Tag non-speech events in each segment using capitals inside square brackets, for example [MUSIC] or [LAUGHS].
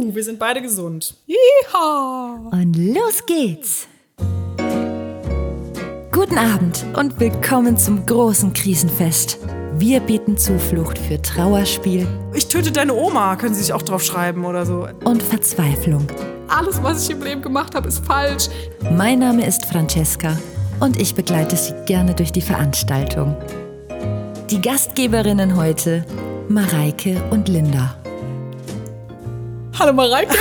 Juhu, wir sind beide gesund. Yeehaw. Und los geht's. Guten Abend und willkommen zum großen Krisenfest. Wir bieten Zuflucht für Trauerspiel Ich töte deine Oma, können Sie sich auch drauf schreiben oder so. und Verzweiflung. Alles, was ich im Leben gemacht habe, ist falsch. Mein Name ist Francesca und ich begleite Sie gerne durch die Veranstaltung. Die Gastgeberinnen heute Mareike und Linda. Hallo Mareike. [LAUGHS]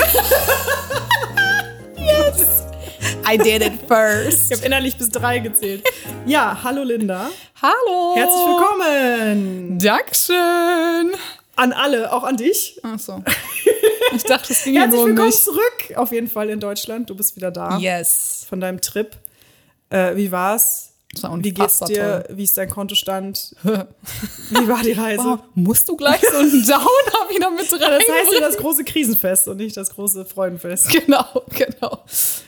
yes. I did it first. Ich habe innerlich bis drei gezählt. Ja, hallo Linda. Hallo. Herzlich willkommen. Dankeschön. An alle, auch an dich. Ach so. Ich dachte, es ging ja Herzlich nur um willkommen mich. zurück. Auf jeden Fall in Deutschland. Du bist wieder da. Yes. Von deinem Trip. Äh, wie war's? Wie geht's dir? toll. Wie ist dein Kontostand? [LAUGHS] Wie war die Reise? Wow, musst du gleich so einen Downer wieder mit rein? Das heißt ja das große Krisenfest und nicht das große Freudenfest. [LAUGHS] Genau, genau.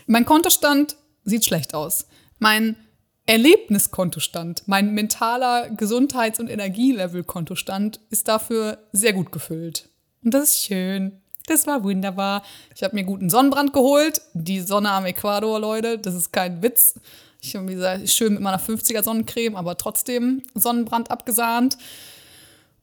Mein Kontostand sieht schlecht aus. Mein Erlebniskontostand, mein mentaler Gesundheits- und Energielevel-Kontostand ist dafür sehr gut gefüllt. Und das ist schön. Das war wunderbar. Ich habe mir guten Sonnenbrand geholt. Die Sonne am Äquator, Leute, das ist kein Witz. Ich habe, gesagt, schön mit meiner 50er Sonnencreme, aber trotzdem Sonnenbrand abgesahnt.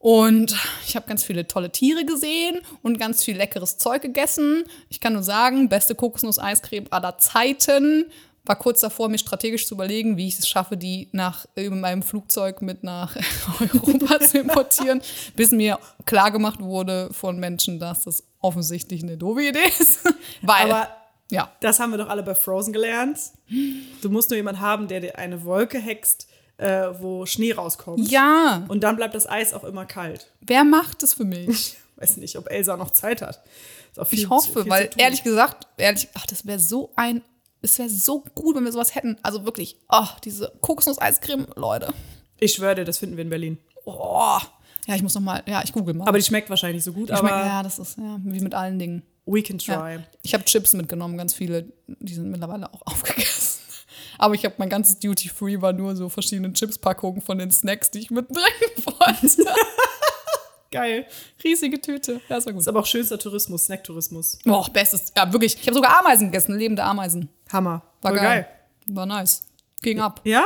Und ich habe ganz viele tolle Tiere gesehen und ganz viel leckeres Zeug gegessen. Ich kann nur sagen, beste Kokosnuss-Eiscreme aller Zeiten. War kurz davor, mir strategisch zu überlegen, wie ich es schaffe, die nach in meinem Flugzeug mit nach [LAUGHS] Europa zu importieren, bis mir klar gemacht wurde von Menschen, dass das offensichtlich eine doofe Idee ist. [LAUGHS] Weil, Aber ja, das haben wir doch alle bei Frozen gelernt. Du musst nur jemanden haben, der dir eine Wolke hext, äh, wo Schnee rauskommt. ja, Und dann bleibt das Eis auch immer kalt. wer macht es für mich? [LAUGHS] Weiß nicht, ob Elsa noch Zeit hat. Ich hoffe, weil zu tun. ehrlich gesagt, ehrlich, ach, das wäre so ein, es wäre so gut, wenn wir sowas hätten. Also wirklich, ach, diese Kokosnuss-Eiscreme, Leute. Ich schwöre dir, das finden wir in Berlin. Oh. Ja, ich muss noch mal, ja, ich google mal. Aber die schmeckt wahrscheinlich so gut, ich aber schmeck, ja, das ist ja wie mit allen Dingen. We can try. Ja. Ich habe Chips mitgenommen, ganz viele, die sind mittlerweile auch [LAUGHS] aufgegessen. Aber ich habe mein ganzes Duty Free war nur so verschiedene Chips-Packungen von den Snacks, die ich mitbringen [LAUGHS] wollte. Geil. Riesige Tüte. Ja, das war gut. Ist aber auch schönster Tourismus, Snacktourismus. Boah, bestes. Ja, wirklich. Ich habe sogar Ameisen gegessen, lebende Ameisen. Hammer. War Voll geil. War nice. Ging ab. Ja?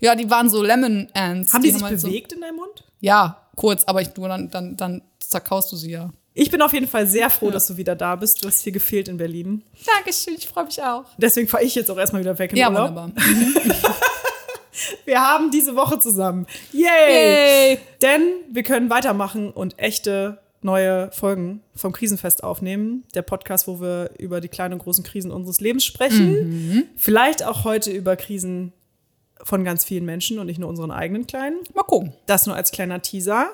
Ja, die waren so Lemon Ants. Haben die, sich halt so- bewegt in deinem Mund? Ja, kurz, aber ich, du, dann, dann, dann zerkaust du sie ja. Ich bin auf jeden Fall sehr froh, dass du wieder da bist. Du hast hier gefehlt in Berlin. Dankeschön, ich freue mich auch. Deswegen fahre ich jetzt auch erstmal wieder weg in Ja, Urlaub. wunderbar. [LAUGHS] Wir haben diese Woche zusammen. Yay! Yay! Denn wir können weitermachen und echte neue Folgen vom Krisenfest aufnehmen. Der Podcast, wo wir über die kleinen und großen Krisen unseres Lebens sprechen. Vielleicht auch heute über Krisen von ganz vielen Menschen und nicht nur unseren eigenen kleinen. Mal gucken. Das nur als kleiner Teaser.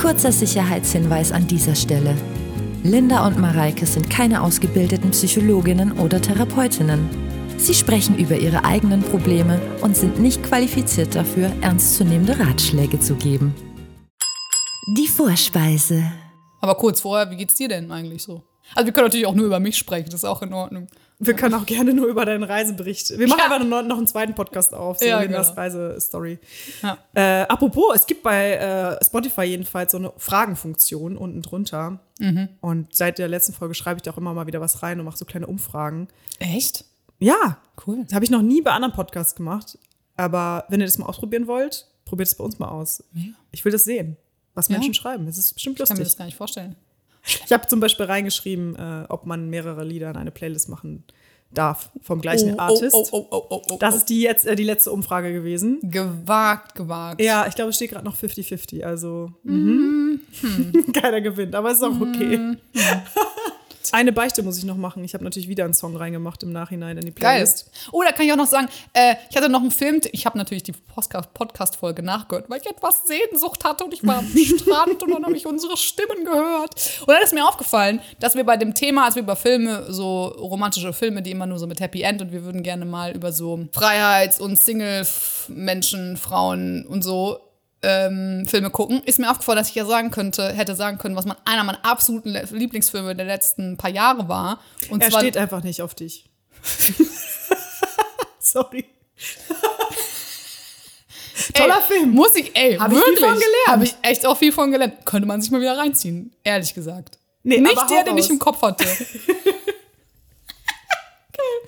Kurzer Sicherheitshinweis an dieser Stelle. Linda und Mareike sind keine ausgebildeten Psychologinnen oder Therapeutinnen. Sie sprechen über ihre eigenen Probleme und sind nicht qualifiziert dafür, ernstzunehmende Ratschläge zu geben. Die Vorspeise. Aber kurz vorher, wie geht's dir denn eigentlich so? Also wir können natürlich auch nur über mich sprechen, das ist auch in Ordnung. Wir können auch gerne nur über deinen Reisebericht. Wir machen Ja. einfach noch, noch einen zweiten Podcast auf, so Ja, genau. Reisestory. Ja. Äh, apropos, es gibt bei äh, Spotify jedenfalls so eine Fragenfunktion unten drunter. Mhm. Und seit der letzten Folge schreibe ich da auch immer mal wieder was rein und mache so kleine Umfragen. Echt? Ja, Cool. das habe ich noch nie bei anderen Podcasts gemacht. Aber wenn ihr das mal ausprobieren wollt, probiert es bei uns mal aus. Ich will das sehen, was Ja. Menschen schreiben. Das ist bestimmt Ich kann mir das lustig. gar nicht vorstellen. Ich habe zum Beispiel reingeschrieben, äh, ob man mehrere Lieder in eine Playlist machen darf vom gleichen Artist. Oh, oh, oh, oh, oh, Das oh. ist die jetzt äh, die letzte Umfrage gewesen. gewagt, gewagt. Ja, ich glaube, es steht gerade noch 50-50. Also mhm. [LAUGHS] keiner gewinnt, aber es ist auch okay. [LAUGHS] Eine Beichte muss ich noch machen. Ich habe natürlich wieder einen Song reingemacht im Nachhinein in die Geil. Playlist. Oh, da kann ich auch noch sagen, äh, ich hatte noch einen Film, ich habe natürlich die Podcast-Folge nachgehört, weil ich etwas Sehnsucht hatte und ich war am [LAUGHS] Strand und dann habe ich unsere Stimmen gehört. Und dann ist mir aufgefallen, dass wir bei dem Thema, als wir über Filme, so romantische Filme, die immer nur so mit Happy End und wir würden gerne mal über so Freiheits- und Single-Menschen, Frauen und so ähm, Filme gucken, ist mir aufgefallen, dass ich ja sagen könnte, hätte sagen können, was man einer meiner absoluten Lieblingsfilme der letzten paar Jahre war. Und Er zwar steht einfach nicht auf dich. [LAUGHS] Sorry. Toller ey, Film. Muss ich, ey, Hab ich viel wirklich. von gelernt. Habe ich echt auch viel von gelernt. Könnte man sich mal wieder reinziehen, ehrlich gesagt. Nee, Nicht der, den ich im Kopf hatte. [LAUGHS]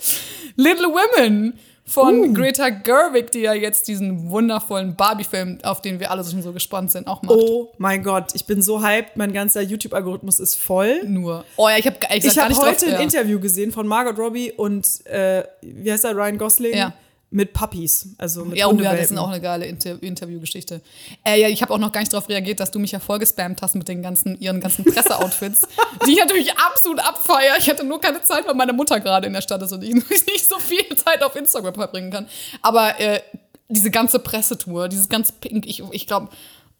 [LAUGHS] Little Women von Uh. Greta Gerwig, die ja jetzt diesen wundervollen Barbie-Film, auf den wir alle schon so gespannt sind, auch macht. Oh mein Gott, ich bin so hyped, mein ganzer YouTube-Algorithmus ist voll. Nur. Oh ja, ich habe ich Ich nicht heute drauf, ein ja. Interview gesehen von Margot Robbie und äh, wie heißt er, Ryan Gosling? Ja. Mit Puppies, also mit Ja, oh ja, das ist auch eine geile Inter Interviewgeschichte. Äh, ja, ich habe auch noch gar nicht darauf reagiert, dass du mich ja vollgespammt hast mit den ganzen, ihren ganzen Presseoutfits, [LAUGHS] die ich natürlich absolut abfeier. Ich hatte nur keine Zeit, weil meine Mutter gerade in der Stadt ist und ich [LAUGHS] nicht so viel Zeit auf Instagram verbringen kann. Aber äh, diese ganze Pressetour, dieses ganze Pink, ich, ich glaube,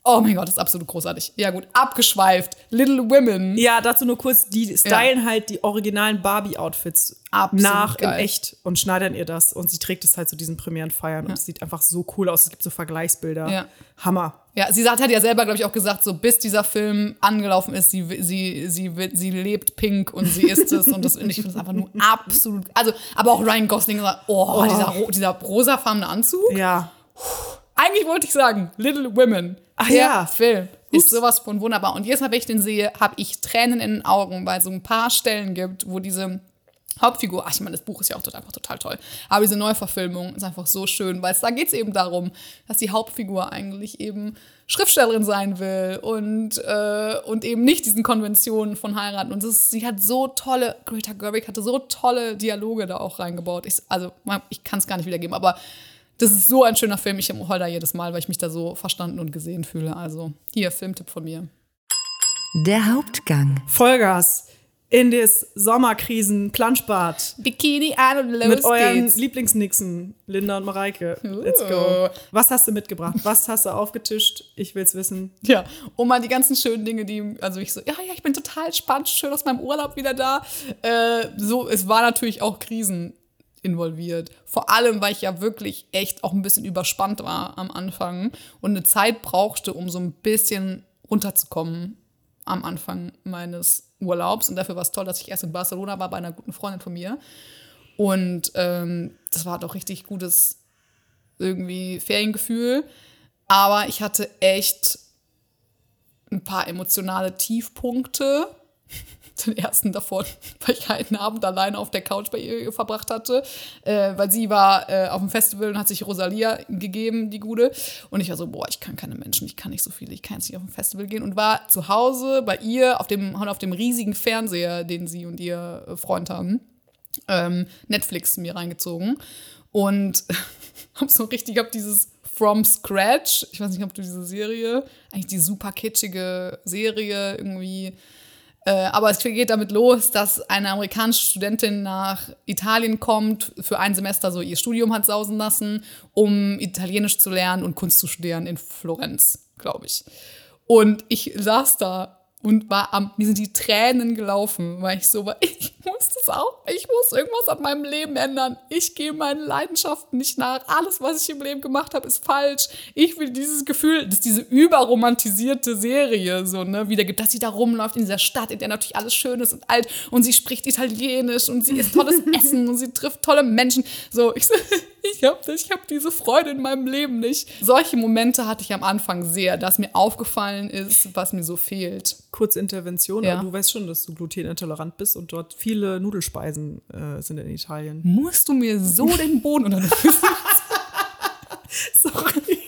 oh mein Gott, das ist absolut großartig. Ja gut, abgeschweift. Little Women. Ja, dazu nur kurz, die stylen halt die originalen Barbie-Outfits nach geil. in echt und schneidern ihr das und sie trägt es halt zu diesen Premierenfeiern und es sieht einfach so cool aus. Es gibt so Vergleichsbilder. Ja. Hammer. Ja, sie hat, hat ja selber, glaube ich, auch gesagt, so bis dieser Film angelaufen ist, sie, sie, sie, sie lebt pink und sie ist es. und, das, und ich finde es einfach nur absolut. Also, aber auch Ryan Gosling sagt, oh, Dieser, ro- dieser rosafarbene Anzug. Ja. Eigentlich wollte ich sagen, Little Women. Ach der ja. Film ist sowas von wunderbar. Und jedes Mal, wenn ich den sehe, habe ich Tränen in den Augen, weil es so ein paar Stellen gibt, wo diese Hauptfigur, ach, ich meine, das Buch ist ja auch total, einfach total toll, aber diese Neuverfilmung ist einfach so schön, weil es da geht es eben darum, dass die Hauptfigur eigentlich eben Schriftstellerin sein will und, äh, und eben nicht diesen Konventionen von heiraten. Und ist, sie hat so tolle, Greta Gerwig hatte so tolle Dialoge da auch reingebaut. Ich, also, ich kann es gar nicht wiedergeben, aber das ist so ein schöner Film. Ich heul da jedes Mal, weil ich mich da so verstanden und gesehen fühle. Also, hier, Filmtipp von mir. Der Hauptgang. Vollgas in das Sommerkrisen-Planschbad. Bikini an und los Mit euren geht's. Lieblingsnixen, Linda und Mareike. Let's go. Was hast du mitgebracht? Was hast du aufgetischt? Ich will's wissen. Ja, und mal die ganzen schönen Dinge, die, also ich so, ja, ja, ich bin total entspannt, schön aus meinem Urlaub wieder da. Äh, so, es war natürlich auch Krisen involviert. Vor allem, weil ich ja wirklich echt auch ein bisschen überspannt war am Anfang und eine Zeit brauchte, um so ein bisschen runterzukommen am Anfang meines Urlaubs. Und dafür war es toll, dass ich erst in Barcelona war bei einer guten Freundin von mir. Und ähm, das war doch richtig gutes irgendwie Feriengefühl. Aber ich hatte echt ein paar emotionale Tiefpunkte. Den ersten davon, [LAUGHS] weil ich einen Abend alleine auf der Couch bei ihr verbracht hatte, äh, weil sie war äh, auf dem Festival und hat sich Rosalia gegeben, die Gute. Und ich war so, boah, ich kann keine Menschen, ich kann nicht so viele, ich kann jetzt nicht auf ein Festival gehen. Und war zu Hause bei ihr auf dem, auf dem riesigen Fernseher, den sie und ihr äh, Freund haben, ähm, Netflix mir reingezogen. Und [LAUGHS] hab so richtig, hab dieses From Scratch, ich weiß nicht, ob du diese Serie, eigentlich die super kitschige Serie irgendwie aber es geht damit los, dass eine amerikanische Studentin nach Italien kommt, für ein Semester so ihr Studium hat sausen lassen, um Italienisch zu lernen und Kunst zu studieren in Florenz, glaube ich. Und ich saß da und war am, mir sind die Tränen gelaufen, weil ich so war, [LAUGHS] ich muss das auch, ich muss irgendwas an meinem Leben ändern. Ich gehe meinen Leidenschaften nicht nach. Alles, was ich im Leben gemacht habe, ist falsch. Ich will dieses Gefühl, dass diese überromantisierte Serie so, ne, wiedergibt, dass sie da rumläuft in dieser Stadt, in der natürlich alles schön ist und alt und sie spricht Italienisch und sie isst tolles [LAUGHS] Essen und sie trifft tolle Menschen. So, ich, so, [LAUGHS] ich habe ich hab diese Freude in meinem Leben nicht. Solche Momente hatte ich am Anfang sehr, dass mir aufgefallen ist, was mir so fehlt. Kurze Intervention, Ja. aber du weißt schon, dass du glutenintolerant bist und dort viele Nudelspeisen äh, sind in Italien. Musst du mir so den Boden unter den Füßen [LAUGHS] Sorry.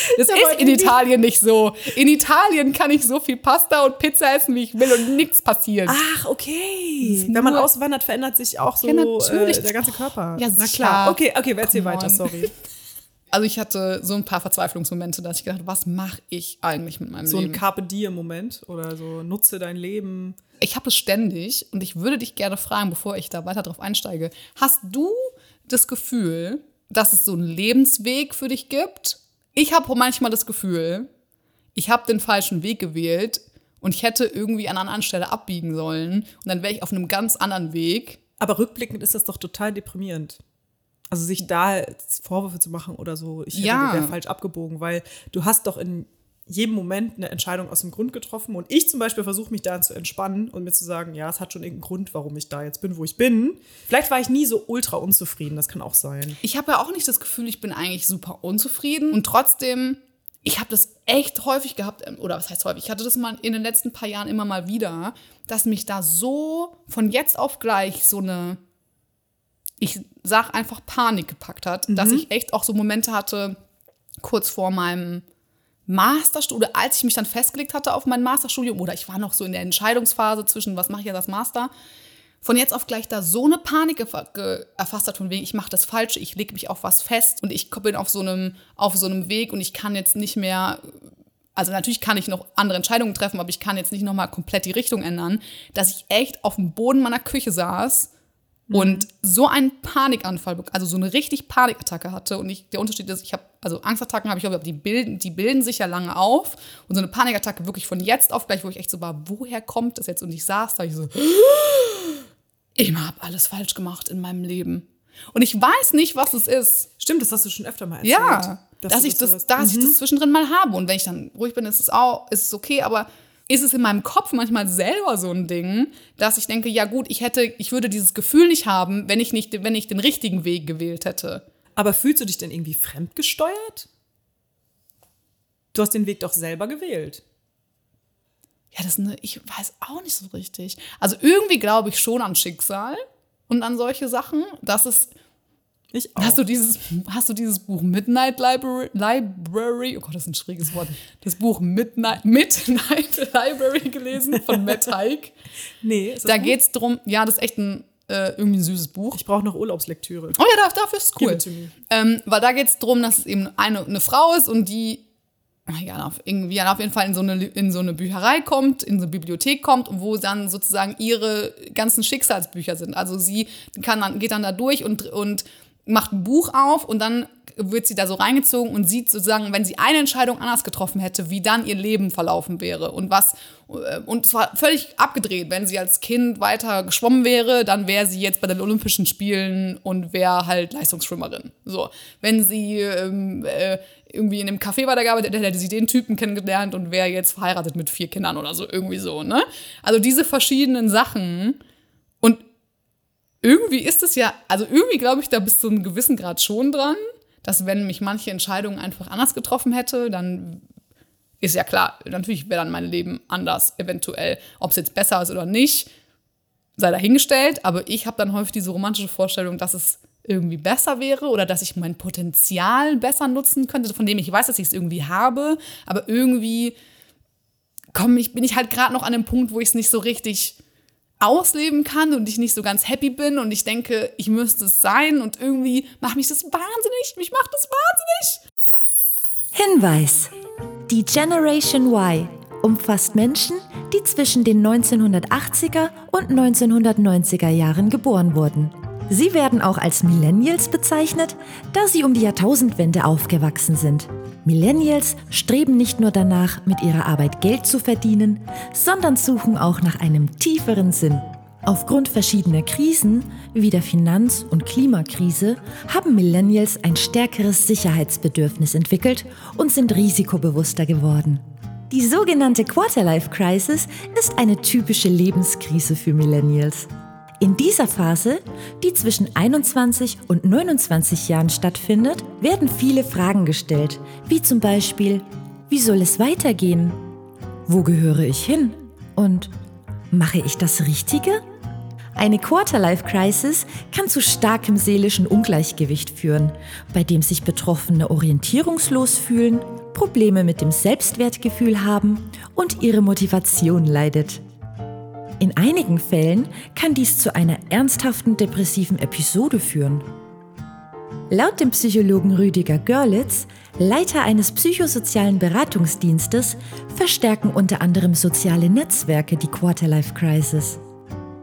[LAUGHS] Das ist in Italien nicht so. In Italien kann ich so viel Pasta und Pizza essen, wie ich will und nichts passiert. Ach, okay. Wenn man auswandert, verändert sich auch so Ja, natürlich. äh, der ganze Körper. Ja, Na klar. Okay, okay, erzähl Come weiter, on. sorry. [LAUGHS] Also ich hatte so ein paar Verzweiflungsmomente, dass ich gedacht habe, was mache ich eigentlich mit meinem So ein Leben? Carpe Diem-Moment oder so nutze dein Leben. ich habe es ständig und ich würde dich gerne fragen, bevor ich da weiter drauf einsteige. Hast du das Gefühl, dass es so einen Lebensweg für dich gibt? Ich habe manchmal das Gefühl, ich habe den falschen Weg gewählt und ich hätte irgendwie an einer anderen Stelle abbiegen sollen und dann wäre ich auf einem ganz anderen Weg. Aber rückblickend ist das doch total deprimierend. Also sich da Vorwürfe zu machen oder so, ich Ja. wäre falsch abgebogen, weil du hast doch in jedem Moment eine Entscheidung aus dem Grund getroffen und ich zum Beispiel versuche mich daran zu entspannen und mir zu sagen, ja, es hat schon irgendeinen Grund, warum ich da jetzt bin, wo ich bin. Vielleicht war ich nie so ultra unzufrieden, das kann auch sein. Ich habe ja auch nicht das Gefühl, ich bin eigentlich super unzufrieden und trotzdem ich habe das echt häufig gehabt, ähm, oder was heißt häufig, ich hatte das mal in den letzten paar Jahren immer mal wieder, dass mich da so von jetzt auf gleich so eine, ich sag einfach Panik gepackt hat, dass ich echt auch so Momente hatte, kurz vor meinem Masterstudium, als ich mich dann festgelegt hatte auf mein Masterstudium, oder ich war noch so in der Entscheidungsphase zwischen, was mache ich jetzt als Master, von jetzt auf gleich da so eine Panik erfasst hat, von wegen, ich mache das Falsche, ich lege mich auf was fest und ich bin auf so einem, auf so einem Weg und ich kann jetzt nicht mehr, also natürlich kann ich noch andere Entscheidungen treffen, aber ich kann jetzt nicht nochmal komplett die Richtung ändern, dass ich echt auf dem Boden meiner Küche saß und so einen Panikanfall, also so eine richtig Panikattacke hatte. Und ich, der Unterschied ist, ich habe, also Angstattacken habe ich, aber die bilden, die bilden sich ja lange auf. Und so eine Panikattacke wirklich von jetzt auf gleich, wo ich echt so war, woher kommt das jetzt? Und ich saß da, ich so, [GASPS] ich habe alles falsch gemacht in meinem Leben. Und ich weiß nicht, was es ist. Stimmt, das hast du schon öfter mal erzählt. Ja, dass, du ich das, sowas- dass ich das zwischendrin mal habe. Und wenn ich dann ruhig bin, ist es auch, ist es okay, aber ist es in meinem Kopf manchmal selber so ein Ding, dass ich denke, ja gut, ich hätte, ich würde dieses Gefühl nicht haben, wenn ich nicht, wenn ich den richtigen Weg gewählt hätte. Aber fühlst du dich denn irgendwie fremdgesteuert? Du hast den Weg doch selber gewählt. Ja, das ist eine, ich weiß auch nicht so richtig. Also irgendwie glaube ich schon an Schicksal und an solche Sachen. Das ist, Ich auch. Hast du dieses, hast du dieses Buch Midnight Library, Library, oh Gott, das ist ein schräges Wort, das Buch Midnight, Midnight [LAUGHS] Library gelesen von Matt Haig? nee, ist Da gut? geht's drum, ja, das ist echt ein, äh, irgendwie ein süßes Buch. Ich brauche noch Urlaubslektüre. Oh ja, da- dafür ist es cool. Ähm, weil da geht's drum, dass es eben eine, eine Frau ist und die ja, auf, irgendwie auf jeden Fall in so, eine, in so eine Bücherei kommt, in so eine Bibliothek kommt, wo dann sozusagen ihre ganzen Schicksalsbücher sind. Also sie kann dann, geht dann da durch und, und macht ein Buch auf und dann wird sie da so reingezogen und sieht sozusagen, wenn sie eine Entscheidung anders getroffen hätte, wie dann ihr Leben verlaufen wäre und was äh, und zwar völlig abgedreht, wenn sie als Kind weiter geschwommen wäre, dann wäre sie jetzt bei den Olympischen Spielen und wäre halt Leistungsschwimmerin. So, wenn sie ähm, äh, irgendwie in einem Café weitergearbeitet hätte, hätte sie den Typen kennengelernt und wäre jetzt verheiratet mit vier Kindern oder so irgendwie so, ne? Also diese verschiedenen Sachen irgendwie ist es ja, also irgendwie glaube ich da bis zu einem gewissen Grad schon dran, dass wenn mich manche Entscheidungen einfach anders getroffen hätte, dann ist ja klar, natürlich wäre dann mein Leben anders, eventuell. Ob es jetzt besser ist oder nicht, sei dahingestellt, aber ich habe dann häufig diese romantische Vorstellung, dass es irgendwie besser wäre oder dass ich mein Potenzial besser nutzen könnte, von dem ich weiß, dass ich es irgendwie habe, aber irgendwie komm, ich, bin ich halt gerade noch an dem Punkt, wo ich es nicht so richtig ausleben kann und ich nicht so ganz happy bin und ich denke, ich müsste es sein und irgendwie macht mich das wahnsinnig, mich macht das wahnsinnig. Hinweis. Die Generation Y umfasst Menschen, die zwischen den 1980er und 1990er Jahren geboren wurden. Sie werden auch als Millennials bezeichnet, da sie um die Jahrtausendwende aufgewachsen sind. Millennials streben nicht nur danach, mit ihrer Arbeit Geld zu verdienen, sondern suchen auch nach einem tieferen Sinn. Aufgrund verschiedener Krisen wie der Finanz- und Klimakrise haben Millennials ein stärkeres Sicherheitsbedürfnis entwickelt und sind risikobewusster geworden. Die sogenannte Quarterlife Crisis ist eine typische Lebenskrise für Millennials. In dieser Phase, die zwischen 21 und 29 Jahren stattfindet, werden viele Fragen gestellt, wie zum Beispiel, wie soll es weitergehen? Wo gehöre ich hin? Und mache ich das Richtige? Eine Quarterlife-Crisis kann zu starkem seelischen Ungleichgewicht führen, bei dem sich Betroffene orientierungslos fühlen, Probleme mit dem Selbstwertgefühl haben und ihre Motivation leidet. In einigen Fällen kann dies zu einer ernsthaften depressiven Episode führen. Laut dem Psychologen Rüdiger Görlitz, Leiter eines psychosozialen Beratungsdienstes, verstärken unter anderem soziale Netzwerke die Quarterlife Crisis.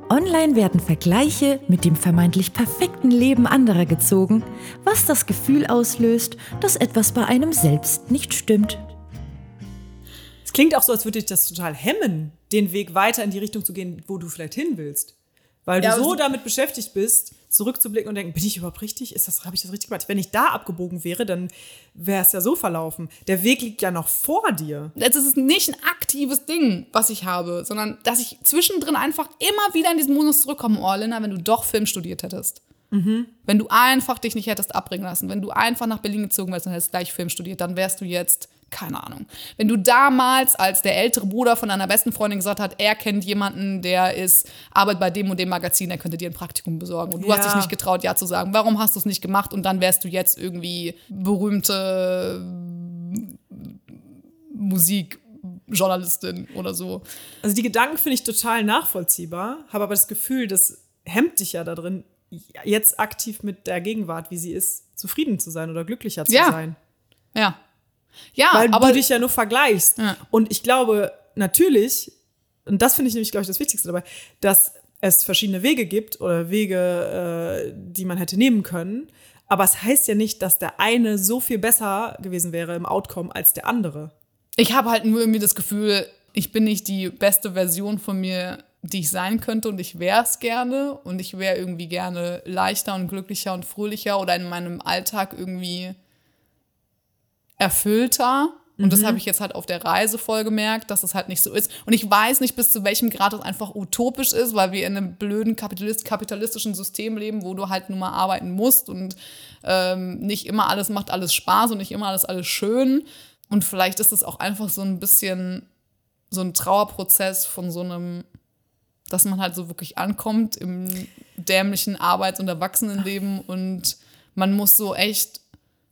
Online werden Vergleiche mit dem vermeintlich perfekten Leben anderer gezogen, was das Gefühl auslöst, dass etwas bei einem selbst nicht stimmt. Es klingt auch so, als würde dich das total hemmen, den Weg weiter in die Richtung zu gehen, wo du vielleicht hin willst. Weil du Ja, aber so so- damit beschäftigt bist, zurückzublicken und denken, bin ich überhaupt richtig? Ist das, habe ich das richtig gemacht? Wenn ich da abgebogen wäre, dann wäre es ja so verlaufen. Der Weg liegt ja noch vor dir. Es ist nicht ein aktives Ding, was ich habe, sondern dass ich zwischendrin einfach immer wieder in diesen Modus zurückkomme. Oh, Linda, wenn du doch Film studiert hättest. Wenn du einfach dich nicht hättest abbringen lassen, wenn du einfach nach Berlin gezogen wärst und hättest gleich Film studiert, dann wärst du jetzt keine Ahnung. Wenn du damals als der ältere Bruder von deiner besten Freundin gesagt hat, er kennt jemanden, der ist, arbeitet bei dem und dem Magazin, der könnte dir ein Praktikum besorgen. Und du Ja. hast dich nicht getraut, ja zu sagen. Warum hast du es nicht gemacht? Und dann wärst du jetzt irgendwie berühmte Musikjournalistin oder so. Also die Gedanken finde ich total nachvollziehbar, habe aber das Gefühl, das hemmt dich ja da drin, jetzt aktiv mit der Gegenwart, wie sie ist, zufrieden zu sein oder glücklicher zu Ja. sein. Ja. Ja, Weil aber du dich ja nur vergleichst. Ja. Und ich glaube natürlich, und das finde ich nämlich, glaube ich, das Wichtigste dabei, dass es verschiedene Wege gibt oder Wege, äh, die man hätte nehmen können. Aber es heißt ja nicht, dass der eine so viel besser gewesen wäre im Outcome als der andere. ich habe halt nur irgendwie das Gefühl, ich bin nicht die beste Version von mir, die ich sein könnte und ich wäre es gerne und ich wäre irgendwie gerne leichter und glücklicher und fröhlicher oder in meinem Alltag irgendwie erfüllter. Und das habe ich jetzt halt auf der Reise voll gemerkt, dass es halt nicht so ist. Und ich weiß nicht, bis zu welchem Grad das einfach utopisch ist, weil wir in einem blöden kapitalist kapitalistischen System leben, wo du halt nur mal arbeiten musst und ähm, nicht immer alles macht alles Spaß und nicht immer alles alles schön. Und vielleicht ist es auch einfach so ein bisschen so ein Trauerprozess von so einem, dass man halt so wirklich ankommt im dämlichen Arbeits- und Erwachsenenleben und man muss so echt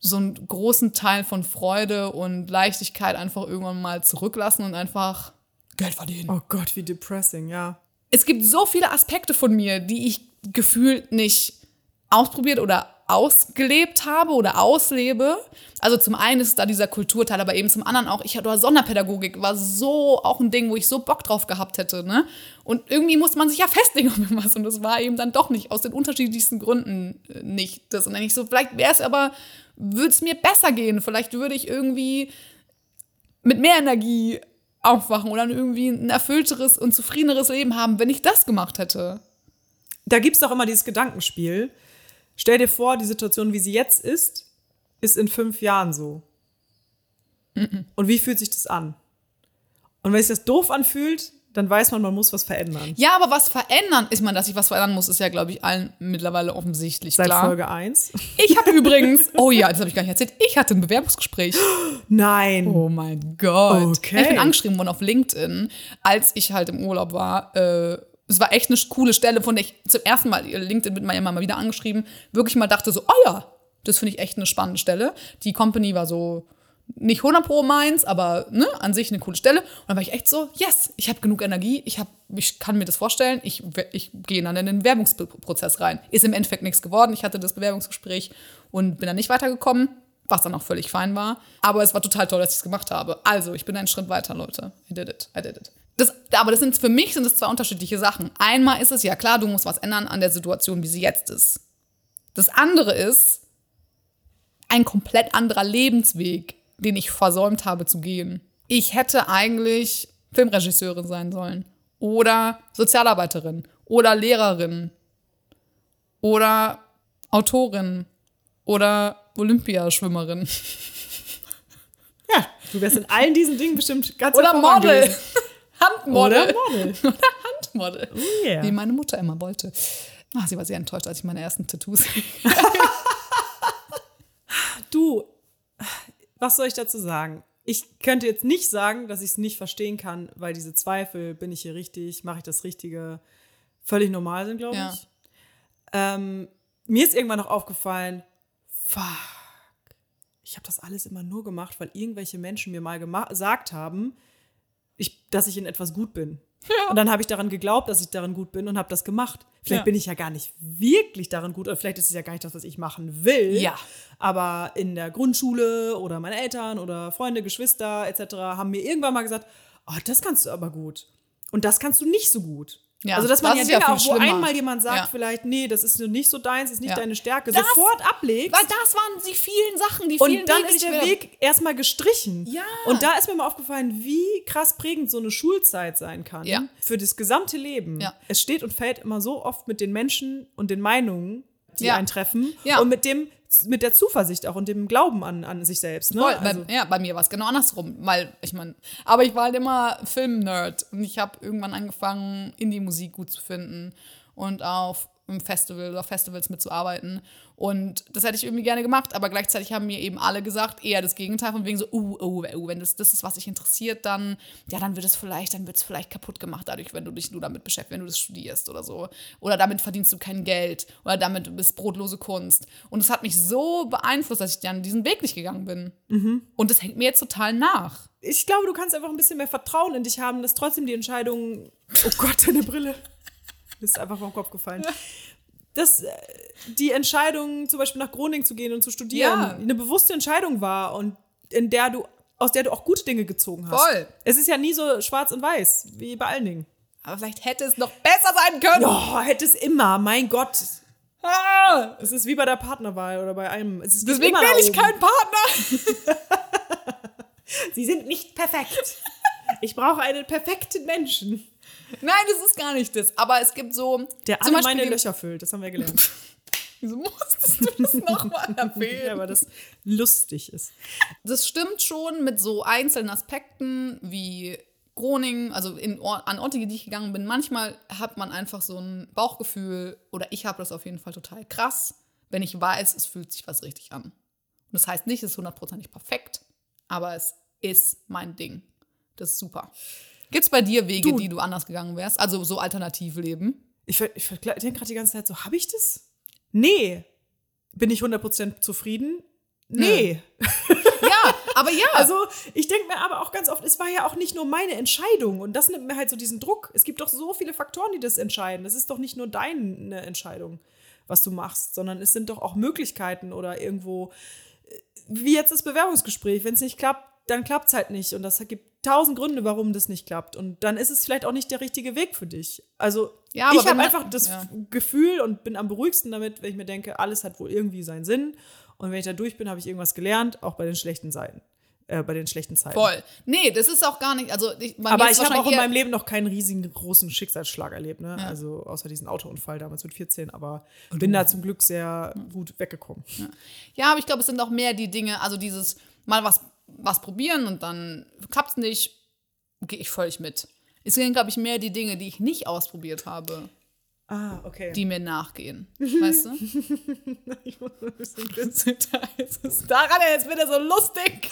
so einen großen Teil von Freude und Leichtigkeit einfach irgendwann mal zurücklassen und einfach Geld verdienen. Oh Gott, wie depressing, ja. Es gibt so viele Aspekte von mir, die ich gefühlt nicht ausprobiert oder ausgelebt habe oder auslebe. Also zum einen ist da dieser Kulturteil, aber eben zum anderen auch, ich hatte Sonderpädagogik, war so auch ein Ding, wo ich so Bock drauf gehabt hätte. Ne? Und irgendwie muss man sich ja [LAUGHS] festlegen auf irgendwas und das war eben dann doch nicht, aus den unterschiedlichsten Gründen äh, nicht das. Und dann ich so, vielleicht wäre es aber, würde es mir besser gehen, vielleicht würde ich irgendwie mit mehr Energie aufwachen oder irgendwie ein erfüllteres und zufriedeneres Leben haben, wenn ich das gemacht hätte. Da gibt es doch immer dieses Gedankenspiel. Stell dir vor, die Situation, wie sie jetzt ist, ist in fünf Jahren so. Und wie fühlt sich das an? Und wenn sich das doof anfühlt, dann weiß man, man muss was verändern. Ja, aber was verändern, ist man, dass ich was verändern muss, ist ja, glaube ich, allen mittlerweile offensichtlich Seit klar. Folge 1. Ich habe übrigens, [LAUGHS] oh ja, das habe ich gar nicht erzählt, ich hatte ein Bewerbungsgespräch. Nein. Oh mein Gott. Okay. Ich bin angeschrieben worden auf LinkedIn, als ich halt im Urlaub war. Äh, es war echt eine coole Stelle, von der ich zum ersten Mal, LinkedIn ja immer mal wieder angeschrieben, wirklich mal dachte so, oh ja, das finde ich echt eine spannende Stelle. Die Company war so nicht 100 pro meins, aber ne, an sich eine coole Stelle. Und dann war ich echt so, yes, ich habe genug Energie, ich, hab, ich kann mir das vorstellen, ich, ich gehe dann in den Bewerbungsprozess rein. Ist im Endeffekt nichts geworden. Ich hatte das Bewerbungsgespräch und bin dann nicht weitergekommen, was dann auch völlig fein war. Aber es war total toll, dass ich es gemacht habe. Also, ich bin einen Schritt weiter, Leute. I did it, I did it. Das, aber das sind für mich sind es zwei unterschiedliche Sachen. Einmal ist es ja klar, du musst was ändern an der Situation, wie sie jetzt ist. Das andere ist ein komplett anderer Lebensweg, den ich versäumt habe zu gehen. Ich hätte eigentlich Filmregisseurin sein sollen oder Sozialarbeiterin oder Lehrerin oder Autorin oder Olympiaschwimmerin Ja, du wärst in allen diesen Dingen bestimmt ganz oder Model. Handmodel. Oder Model. [LAUGHS] Handmodel. yeah. Wie meine Mutter immer wollte. Ach, sie war sehr enttäuscht, als ich meine ersten Tattoos. [LAUGHS] Du, was soll ich dazu sagen? Ich könnte jetzt nicht sagen, dass ich es nicht verstehen kann, weil diese Zweifel, bin ich hier richtig, mache ich das Richtige, völlig normal sind, glaube Ja. ich. Ähm, mir ist irgendwann noch aufgefallen, fuck, ich habe das alles immer nur gemacht, weil irgendwelche Menschen mir mal gesagt haben, ich, dass ich in etwas gut bin. Und dann habe ich daran geglaubt, dass ich daran gut bin und habe das gemacht. Vielleicht Ja. bin ich ja gar nicht wirklich daran gut, oder vielleicht ist es ja gar nicht das, was ich machen will. Ja. Aber in der Grundschule oder meine Eltern oder Freunde, Geschwister etc. haben mir irgendwann mal gesagt, oh, das kannst du aber gut. Und das kannst du nicht so gut. Ja, also dass man das ja Dinge auch, wo einmal jemand sagt, Ja. vielleicht, nee, das ist nicht so deins, ist nicht Ja. deine Stärke, Das- sofort ablegst. Weil das waren die vielen Sachen, die vielen Und dann Wege, ist der. Weg erstmal gestrichen. Ja. Und da ist mir mal aufgefallen, wie krass prägend so eine Schulzeit sein kann. Ja. Für das gesamte Leben. Ja. Es steht und fällt immer so oft mit den Menschen und den Meinungen, die eintreffen. Ja. Und mit dem, mit der Zuversicht auch und dem Glauben an, an sich selbst. Ne? Voll, Also, bei, ja, bei mir war es genau andersrum, weil ich meine, aber ich war halt immer Film-Nerd und ich habe irgendwann angefangen, Indie-Musik gut zu finden und auf im Festival oder Festivals mitzuarbeiten. Und das hätte ich irgendwie gerne gemacht, aber gleichzeitig haben mir eben alle gesagt, eher das Gegenteil, von wegen so, uh, uh, uh, wenn das, das ist, was dich interessiert, dann, ja, dann wird es vielleicht, dann wird es vielleicht kaputt gemacht dadurch, wenn du dich nur damit beschäftigst, wenn du das studierst oder so. Oder damit verdienst du kein Geld. Oder damit bist brotlose Kunst. Und es hat mich so beeinflusst, dass ich dann diesen Weg nicht gegangen bin. Und das hängt mir jetzt total nach. Ich glaube, du kannst einfach ein bisschen mehr Vertrauen in dich haben, dass trotzdem die Entscheidung. Oh Gott, deine Brille. Ist einfach vom Kopf gefallen. Dass äh, die Entscheidung, zum Beispiel nach Groningen zu gehen und zu studieren, Ja. eine bewusste Entscheidung war und in der du, aus der du auch gute Dinge gezogen hast. Voll. Es ist ja nie so schwarz und weiß, wie bei allen Dingen. Aber vielleicht hätte es noch besser sein können. Oh, hätte es immer, mein Gott. Ah, Es ist wie bei der Partnerwahl oder bei einem. Es ist deswegen will ich keinen Partner. [LAUGHS] Sie sind nicht perfekt. Ich brauche einen perfekten Menschen. Nein, das ist gar nicht das. Aber es gibt so. Der alle meine Löcher füllt. Das haben wir gelernt. [LAUGHS] Wieso musstest du das [LAUGHS] nochmal erwähnen? ja, weil das lustig ist. Das stimmt schon mit so einzelnen Aspekten wie Groningen, also in, an Orte, die ich gegangen bin. Manchmal hat man einfach so ein Bauchgefühl, oder ich habe das auf jeden Fall total krass, wenn ich weiß, es fühlt sich was richtig an. Und das heißt nicht, es ist hundertprozentig perfekt, aber es ist mein Ding. Das ist super. Gibt es bei dir Wege, Du- die du anders gegangen wärst? Also so alternative Leben? Ich, ich denke gerade die ganze Zeit so, habe ich das? Nee. Bin ich 100% zufrieden? Nee. [LAUGHS] Ja, aber ja. Also, ich denke mir aber auch ganz oft, es war ja auch nicht nur meine Entscheidung. Und das nimmt mir halt so diesen Druck. Es gibt doch so viele Faktoren, die das entscheiden. Es ist doch nicht nur deine Entscheidung, was du machst, sondern es sind doch auch Möglichkeiten oder irgendwo, äh, wie jetzt das Bewerbungsgespräch. Wenn es nicht klappt, dann klappt es halt nicht. Und das gibt tausend Gründe, warum das nicht klappt. Und dann ist es vielleicht auch nicht der richtige Weg für dich. Also, Ja, ich habe einfach das ja. Gefühl und bin am beruhigsten damit, wenn ich mir denke, alles hat wohl irgendwie seinen Sinn. Und wenn ich da durch bin, habe ich irgendwas gelernt, auch bei den schlechten Seiten. Äh, bei den schlechten Zeiten. voll. Nee, das ist auch gar nicht. Also ich, Aber ich habe auch in meinem Leben noch keinen riesigen großen Schicksalsschlag erlebt, ne? Also außer diesen Autounfall damals mit 14, aber bin da zum Glück sehr gut weggekommen. Ja, aber ich glaube, es sind auch mehr die Dinge, also dieses mal was, was probieren und dann klappt's nicht, gehe ich völlig mit. Es sind, glaube ich, mehr die Dinge, die ich nicht ausprobiert habe, Ah, okay. die mir nachgehen. Weißt du? [LAUGHS] ich muss ein bisschen [LAUGHS] es ist daran jetzt wieder so lustig.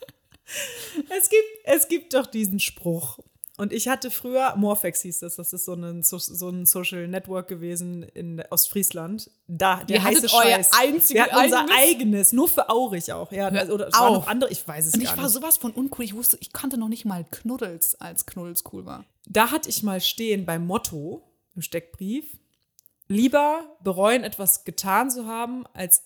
[LAUGHS] es gibt, es gibt doch diesen Spruch. Und ich hatte früher, Morphex hieß das, das ist so ein, so, so ein Social Network gewesen in Ostfriesland. Da, der Ihr heiße Scheiß. einziges Wir hatten unser eigenes? nur für Aurich auch. Ja, Hör oder es waren noch andere, ich weiß es Und gar ich war nicht. sowas von uncool. Ich wusste, ich kannte noch nicht mal Knuddels, als Knuddels cool war. Da hatte ich mal stehen beim Motto im Steckbrief: Lieber bereuen, etwas getan zu haben, als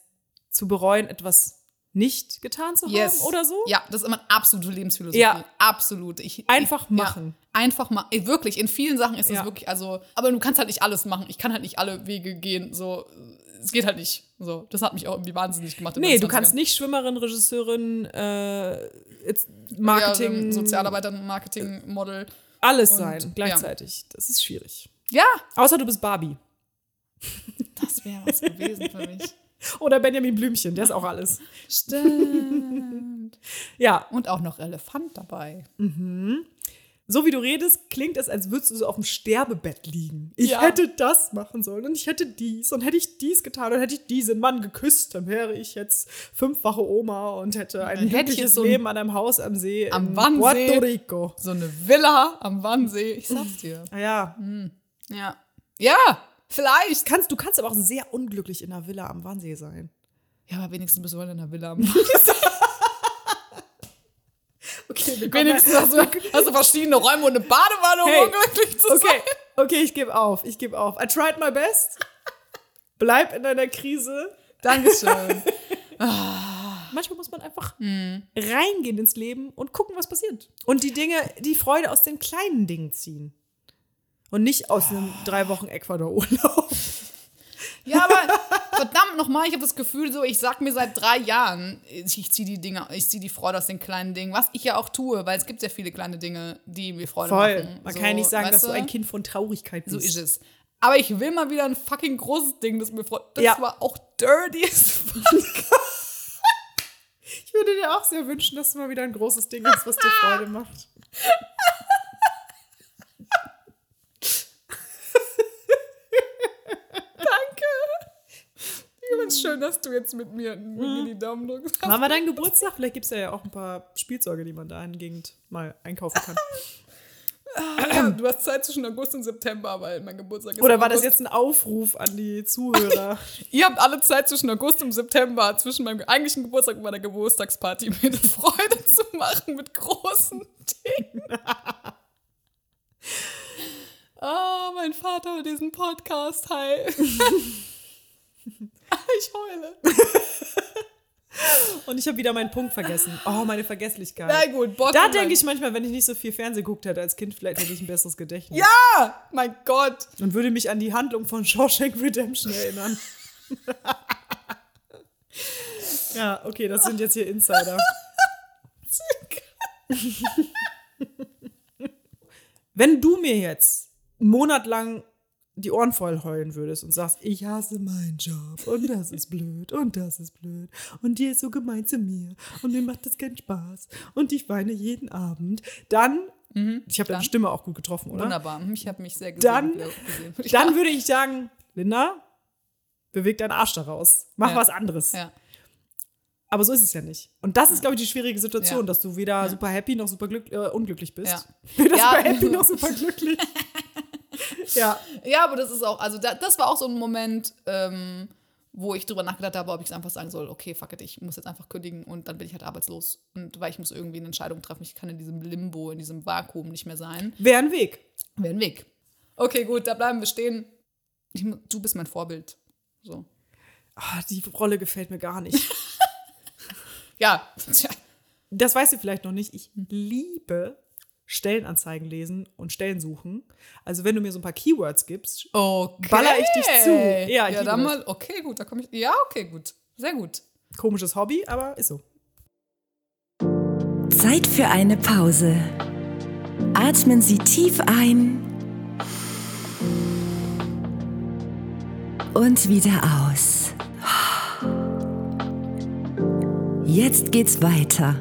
zu bereuen, etwas nicht getan zu haben oder so. Ja, das ist immer eine absolute Lebensphilosophie. Ja. Absolut. Ich, Einfach ich, machen. Ja, einfach machen. Wirklich, in vielen Sachen ist das Ja. wirklich, also, aber du kannst halt nicht alles machen. Ich kann halt nicht alle Wege gehen. So, es geht halt nicht. So, das hat mich auch irgendwie wahnsinnig gemacht. Nee, du kannst 20ern. nicht Schwimmerin, Regisseurin, äh, Marketing, Ja, Sozialarbeiter, Marketing, Model. alles und- sein gleichzeitig. Das ist schwierig. Ja, Außer du bist Barbie. das wäre was gewesen für mich. Oder Benjamin Blümchen, der ist auch alles. Stimmt. [LAUGHS] Ja, Und auch noch Elefant dabei. so wie du redest, klingt es, als würdest du so auf dem Sterbebett liegen. Ich Ja. hätte das machen sollen und ich hätte dies und hätte ich dies getan und hätte ich diesen Mann geküsst, dann wäre ich jetzt fünffache Oma und hätte ein glückliches so Leben an einem Haus am See Am in Wannsee. Puerto Rico. So eine Villa am Wannsee. Ich sag's dir. Ja, Ja. Ja, vielleicht. kannst, du kannst aber auch sehr unglücklich in einer Villa am Wannsee sein. Ja, aber wenigstens bist du in einer Villa am [LAUGHS] Wannsee. Okay, wir Wenigstens hast du, [LAUGHS] hast du verschiedene Räume und eine Badewanne, um Hey, unglücklich zu Okay, sein. okay, ich gebe auf, ich gebe auf. I tried my best. Bleib in deiner Krise. Dankeschön. [LAUGHS] Manchmal muss man einfach reingehen ins Leben und gucken, was passiert. Und die Dinge, die Freude aus den kleinen Dingen ziehen. Und nicht aus einem drei Wochen Ecuador-Urlaub. [LAUGHS] Ja, aber verdammt nochmal, ich habe das Gefühl, so, ich sag mir seit drei Jahren, ich, ziehe die Dinge, ich ziehe die Freude aus den kleinen Dingen, was ich ja auch tue, weil es gibt sehr viele kleine Dinge, die mir Freude Voll. machen. Man so, kann ja nicht sagen, dass du du? ein Kind von Traurigkeit bist. So ist es. Aber ich will mal wieder ein fucking großes Ding, das mir freut. Das Ja. war auch dirty as fuck. [LAUGHS] Ich würde dir auch sehr wünschen, dass du mal wieder ein großes Ding hast, was dir Freude macht. [LAUGHS] ist schön, dass du jetzt mit mir, mit mir die Daumen drückst. Wann war dein Geburtstag? Vielleicht gibt es ja auch ein paar Spielzeuge, die man da in der Gegend mal einkaufen kann. [LAUGHS] Du hast Zeit zwischen August und September, weil mein Geburtstag ist. Oder war das August. jetzt ein Aufruf an die Zuhörer? [LAUGHS] Ihr habt alle Zeit zwischen August und September, zwischen meinem eigentlichen Geburtstag und meiner Geburtstagsparty, mir eine Freude zu machen mit großen Dingen. [LAUGHS] Oh, mein Vater diesen Podcast. Hi. [LAUGHS] ich heule. [LAUGHS] Und ich habe wieder meinen Punkt vergessen. Oh, meine Vergesslichkeit. Na gut, Bottom da denke ich manchmal, wenn ich nicht so viel Fernsehen geguckt hätte als Kind, vielleicht hätte ich ein besseres Gedächtnis. Ja, mein Gott. Und würde mich an die Handlung von Shawshank Redemption erinnern. [LAUGHS] ja, okay, das sind jetzt hier Insider. Wenn du mir jetzt einen Monat lang die Ohren voll heulen würdest und sagst, ich hasse meinen Job und das ist blöd und das ist blöd und die ist so gemein zu mir und mir macht das keinen Spaß und ich weine jeden Abend, dann, ich habe deine? Stimme auch gut getroffen, oder? Wunderbar. Ich habe mich sehr Dann- gesehen. gesehen. [LAUGHS] [LAUGHS] Dann würde ich sagen, Linda, beweg deinen Arsch da raus. Mach Ja. was anderes. ja. Aber so ist es ja nicht. Und das ist, glaube ich, die schwierige Situation, Ja. dass du weder super happy noch super glück, äh, unglücklich bist. Ja. [LAUGHS] Weder Ja. super happy noch super glücklich. Ja. Ja, aber das ist auch, also da, das war auch so ein Moment, ähm, wo ich drüber nachgedacht habe, ob ich es einfach sagen soll, okay, fuck it, ich muss jetzt einfach kündigen und dann bin ich halt arbeitslos. Und weil ich muss irgendwie eine Entscheidung treffen, ich kann in diesem Limbo, in diesem Vakuum nicht mehr sein. Wäre ein Weg. Wäre ein Weg. Okay, gut, da bleiben wir stehen. Ich, du bist mein Vorbild. So. Ah, die Rolle gefällt mir gar nicht. [LAUGHS] Ja, tja. Das weißt du vielleicht noch nicht. Ich liebe Stellenanzeigen lesen und Stellen suchen. Also wenn du mir so ein paar Keywords gibst, Okay. Baller ich dich zu. Ja, Ja, dann das. mal, okay, gut, da komme ich. Ja, okay, gut. Sehr gut. komisches Hobby, aber ist so. Zeit für eine Pause. Atmen Sie tief ein und wieder aus. Jetzt geht's weiter.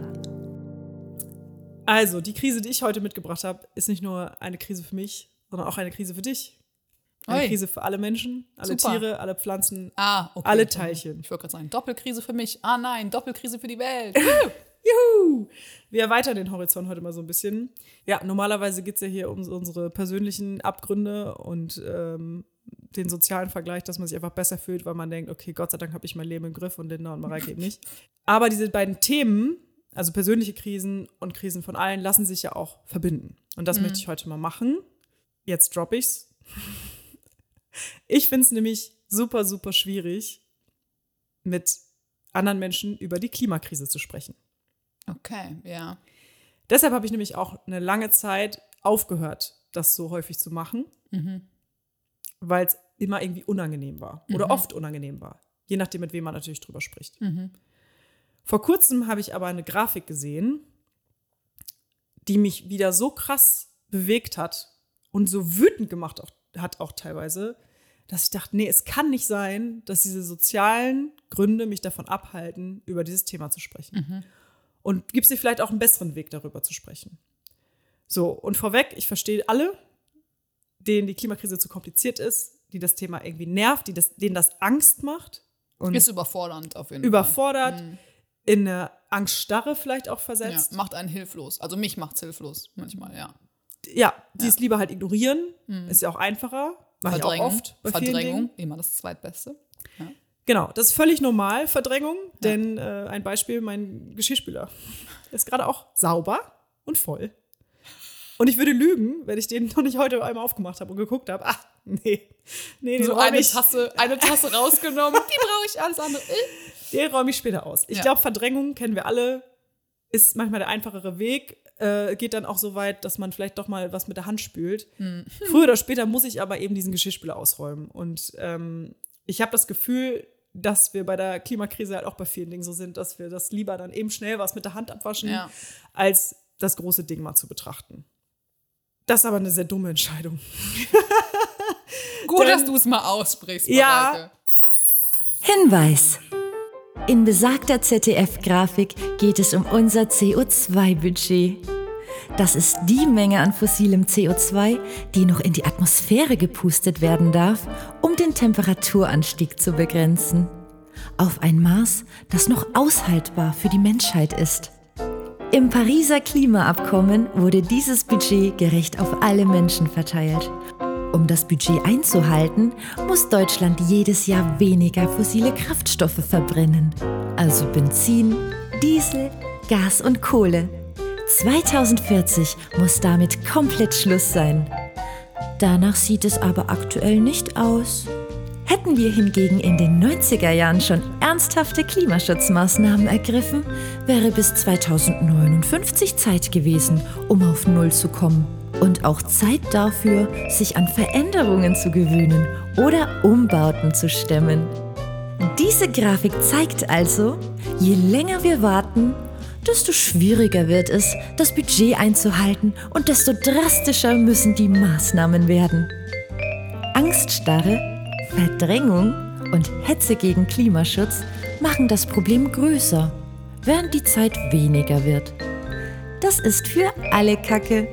Also, die Krise, die ich heute mitgebracht habe, ist nicht nur eine Krise für mich, sondern auch eine Krise für dich. Eine Oi. Krise für alle Menschen, alle Super. Tiere, alle Pflanzen, Ah, okay. alle Teilchen. Ich wollte gerade sagen, Doppelkrise für mich. Ah nein, Doppelkrise für die Welt. [LAUGHS] Juhu! Wir erweitern den Horizont heute mal so ein bisschen. Ja, normalerweise geht es ja hier um unsere persönlichen Abgründe und ähm, den sozialen Vergleich, dass man sich einfach besser fühlt, weil man denkt, okay, Gott sei Dank habe ich mein Leben im Griff und Linda und Mareike eben nicht. Aber diese beiden Themen, also persönliche Krisen und Krisen von allen, lassen sich ja auch verbinden. Und das möchte ich heute mal machen. Jetzt droppe ich's. [LAUGHS] Ich finde es nämlich super, super schwierig, mit anderen Menschen über die Klimakrise zu sprechen. Okay, ja. Deshalb habe ich nämlich auch eine lange Zeit aufgehört, das so häufig zu machen, weil es immer irgendwie unangenehm war oder oft unangenehm war. Je nachdem, mit wem man natürlich drüber spricht. Vor kurzem habe ich aber eine Grafik gesehen, die mich wieder so krass bewegt hat und so wütend gemacht auch, hat auch teilweise, dass ich dachte, nee, es kann nicht sein, dass diese sozialen Gründe mich davon abhalten, über dieses Thema zu sprechen. Und gibt es dir vielleicht auch einen besseren Weg, darüber zu sprechen. So, und vorweg, ich verstehe alle, denen die Klimakrise zu kompliziert ist, die das Thema irgendwie nervt, die das, denen das Angst macht und Ist überfordernd auf jeden überfordert, in eine Angststarre vielleicht auch Fall. Ja, versetzt. macht einen hilflos. Also mich macht's hilflos manchmal, ja. Ja, die es lieber halt ignorieren, ist ja auch einfacher. Mach ich auch Verdrängung. oft bei Verdrängung, immer das Zweitbeste. Genau, das ist völlig normal, Verdrängung, denn äh, ein Beispiel, mein Geschirrspüler [LAUGHS] ist gerade auch sauber und voll. Und ich würde lügen, wenn ich den [LAUGHS] noch nicht heute einmal aufgemacht habe und geguckt habe. Ah, nee. Nee, So eine Tasse, eine Tasse rausgenommen, die brauche ich, alles andere. [LAUGHS] den räume ich später aus. Ich Ja. glaube, Verdrängung kennen wir alle, ist manchmal der einfachere Weg. Äh, geht dann auch so weit, dass man vielleicht doch mal was mit der Hand spült. Hm. [LAUGHS] Früher oder später muss ich aber eben diesen Geschirrspüler ausräumen. Und ähm, ich habe das Gefühl, dass wir bei der Klimakrise halt auch bei vielen Dingen so sind, dass wir das lieber dann eben schnell was mit der Hand abwaschen, Ja. als das große Ding mal zu betrachten. Das ist aber eine sehr dumme Entscheidung. [LAUGHS] Gut, Denn- dass du es mal aussprichst, Ja. Hinweis. In besagter ZDF-Grafik geht es um unser CO2-Budget. Das ist die Menge an fossilem CO2, die noch in die Atmosphäre gepustet werden darf, um den Temperaturanstieg zu begrenzen. auf ein Maß, das noch aushaltbar für die Menschheit ist. Im Pariser Klimaabkommen wurde dieses Budget gerecht auf alle Menschen verteilt. Um das Budget einzuhalten, muss Deutschland jedes Jahr weniger fossile Kraftstoffe verbrennen, also Benzin, Diesel, Gas und Kohle. 2040 muss damit komplett Schluss sein. Danach sieht es aber aktuell nicht aus. Hätten wir hingegen in den 90er Jahren schon ernsthafte Klimaschutzmaßnahmen ergriffen, wäre bis 2059 Zeit gewesen, um auf Null zu kommen. Und auch Zeit dafür, sich an Veränderungen zu gewöhnen oder Umbauten zu stemmen. Diese Grafik zeigt also, je länger wir warten, desto schwieriger wird es, das Budget einzuhalten und desto drastischer müssen die Maßnahmen werden. Angststarre, Verdrängung und Hetze gegen Klimaschutz machen das Problem größer, während die Zeit weniger wird. Das ist für alle Kacke.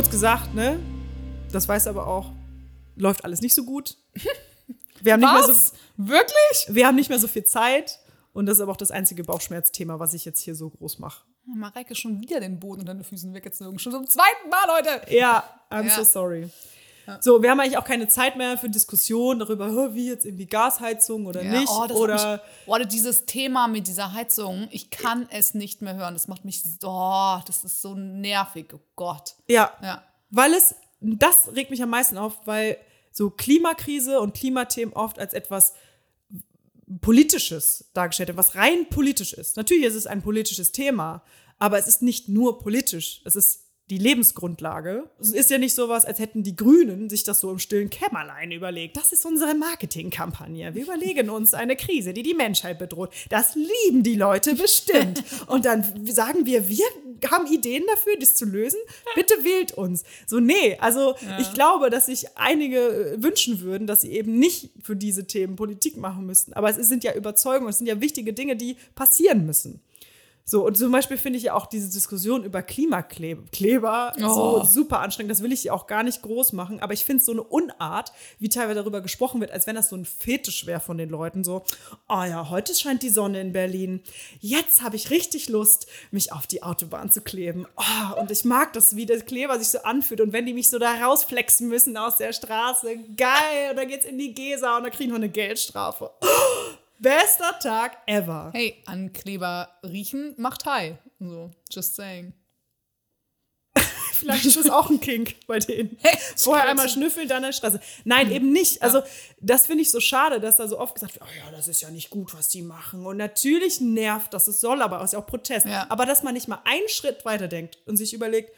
Kurz gesagt, ne? Das weiß aber auch, läuft alles nicht so gut. [LAUGHS] Wir haben, nicht mehr so, Was? Wirklich? wir haben nicht mehr so viel Zeit. Und das ist aber auch das einzige Bauchschmerzthema, was ich jetzt hier so groß mache. Mareike schon wieder den Boden unter den Füßen weggezogen. Schon zum zweiten Mal, Leute. Ja, I'm Ja. so sorry. So, wir haben eigentlich auch keine Zeit mehr für Diskussionen darüber, wie jetzt irgendwie Gasheizung oder Ja, nicht. oh, das oder mich, oh, dieses Thema mit dieser Heizung, ich kann es nicht mehr hören. Das macht mich so, oh, das ist so nervig. Oh Gott. ja, Ja. weil es, das regt mich am meisten auf, weil so Klimakrise und Klimathemen oft als etwas Politisches dargestellt werden, was rein politisch ist. Natürlich ist es ein politisches Thema, aber es ist nicht nur politisch. Es ist die Lebensgrundlage. Es ist ja nicht sowas, als hätten die Grünen sich das so im stillen Kämmerlein überlegt. Das ist unsere Marketingkampagne. Wir überlegen uns eine Krise, die die Menschheit bedroht. Das lieben die Leute bestimmt. [LAUGHS] Und dann sagen wir, wir haben Ideen dafür, das zu lösen. Bitte wählt uns. So, nee, also ich glaube, dass sich einige äh, wünschen würden, dass sie eben nicht für diese Themen Politik machen müssten. Aber es sind ja Überzeugungen, es sind ja wichtige Dinge, die passieren müssen. So, und zum Beispiel finde ich ja auch diese Diskussion über Klimakleber Kleber Oh. so super anstrengend. Das will ich auch gar nicht groß machen. Aber ich finde es so eine Unart, wie teilweise darüber gesprochen wird, als wenn das so ein Fetisch wäre von den Leuten. So, oh ja, heute scheint die Sonne in Berlin. Jetzt habe ich richtig Lust, mich auf die Autobahn zu kleben. Oh, und ich mag das, wie der Kleber sich so anfühlt. Und wenn die mich so da rausflexen müssen aus der Straße, geil. Und dann geht's in die Gesa und dann kriegen wir eine Geldstrafe. Oh, bester Tag ever. Hey, an Kleber riechen macht high. So, just saying. [LAUGHS] Vielleicht ist das auch ein Kink bei denen. [LAUGHS] Vorher einmal schnüffeln, dann an der Straße. Nein, eben nicht. Also, das finde ich so schade, dass da so oft gesagt wird, oh ja, das ist ja nicht gut, was die machen. Und natürlich nervt das, es soll, aber es ist ja auch Protest. Ja. Aber dass man nicht mal einen Schritt weiter denkt und sich überlegt,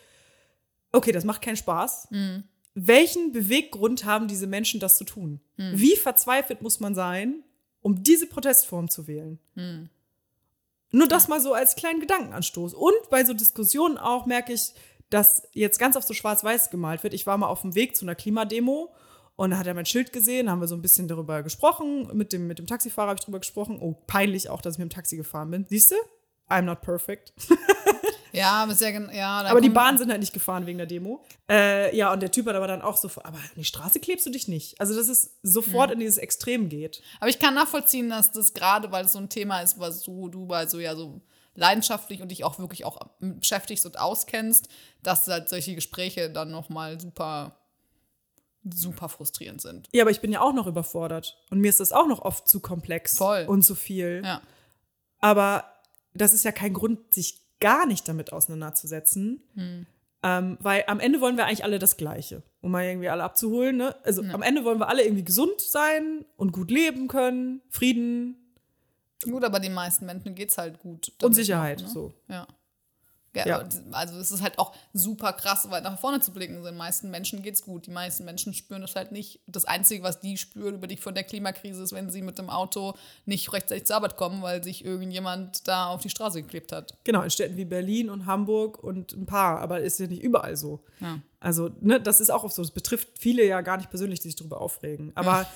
okay, das macht keinen Spaß. Welchen Beweggrund haben diese Menschen, das zu tun? Wie verzweifelt muss man sein, um diese Protestform zu wählen? Nur das mal so als kleinen Gedankenanstoß. Und bei so Diskussionen auch merke ich, dass jetzt ganz oft so schwarz-weiß gemalt wird. Ich war mal auf dem Weg zu einer Klimademo und da hat er mein Schild gesehen, haben wir so ein bisschen darüber gesprochen. Mit dem, mit dem Taxifahrer habe ich darüber gesprochen. Oh, peinlich auch, dass ich mit dem Taxi gefahren bin. Siehst du? I'm not perfect. [LAUGHS] Ja, aber sehr ja, Aber die Bahnen sind halt nicht gefahren wegen der Demo. Äh, ja, und der Typ hat aber dann auch so, aber an die Straße klebst du dich nicht. Also, dass es sofort in dieses Extrem geht. Aber ich kann nachvollziehen, dass das gerade, weil es so ein Thema ist, was du, du bei so ja so leidenschaftlich und dich auch wirklich auch beschäftigst und auskennst, dass halt solche Gespräche dann nochmal super, super frustrierend sind. Ja, aber ich bin ja auch noch überfordert. Und mir ist das auch noch oft zu komplex Voll. und zu viel. Ja. Aber das ist ja kein Grund, sich gar nicht damit auseinanderzusetzen. Hm. Ähm, weil am Ende wollen wir eigentlich alle das Gleiche, um mal irgendwie alle abzuholen. Ne? Also am Ende wollen wir alle irgendwie gesund sein und gut leben können, Frieden Gut, aber den meisten Menschen geht es halt gut. und Sicherheit. noch, ne? So. Ja. Ja, Ja. Also es ist halt auch super krass, weit nach vorne zu blicken. Den meisten Menschen geht's gut. Die meisten Menschen spüren das halt nicht. Das Einzige, was die spüren über dich von der Klimakrise, ist, wenn sie mit dem Auto nicht rechtzeitig zur Arbeit kommen, weil sich irgendjemand da auf die Straße geklebt hat. Genau, in Städten wie Berlin und Hamburg und ein paar, aber ist ja nicht überall so. Ja. Also, ne, das ist auch oft so. Das betrifft viele ja gar nicht persönlich, die sich darüber aufregen. Aber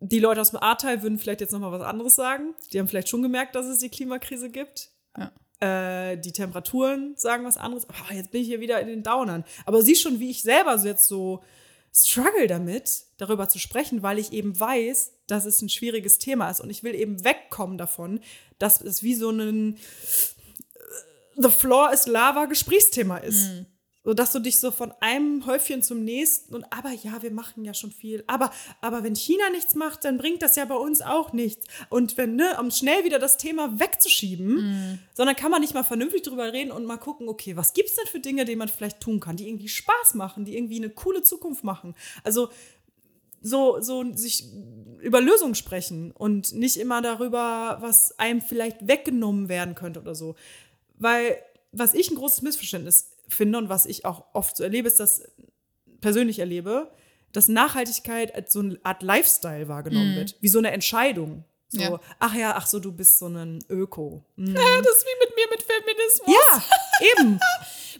die Leute aus dem Ahrtal würden vielleicht jetzt noch mal was anderes sagen. Die haben vielleicht schon gemerkt, dass es die Klimakrise gibt. Ja. Äh, die Temperaturen sagen was anderes. Aber jetzt bin ich hier wieder in den Downern. Aber siehst schon, wie ich selber so jetzt so struggle damit, darüber zu sprechen, weil ich eben weiß, dass es ein schwieriges Thema ist. Und ich will eben wegkommen davon, dass es wie so ein The Floor is Lava Gesprächsthema ist. Mhm. So dass du dich so von einem Häufchen zum nächsten und aber ja, wir machen ja schon viel. Aber, aber wenn China nichts macht, dann bringt das ja bei uns auch nichts. Und wenn, ne, um schnell wieder das Thema wegzuschieben, Mhm. sondern kann man nicht mal vernünftig drüber reden und mal gucken, okay, was gibt's denn für Dinge, die man vielleicht tun kann, die irgendwie Spaß machen, die irgendwie eine coole Zukunft machen. Also so, so sich über Lösungen sprechen und nicht immer darüber, was einem vielleicht weggenommen werden könnte oder so. Weil, was ich ein großes Missverständnis finde und was ich auch oft so erlebe, ist, dass persönlich erlebe, dass Nachhaltigkeit als so eine Art Lifestyle wahrgenommen wird, wie so eine Entscheidung. So. Ja. ach ja, ach so, du bist so ein Öko. Mhm. [LAUGHS] Ja, das ist wie mit mir mit Feminismus. Ja, [LAUGHS] eben.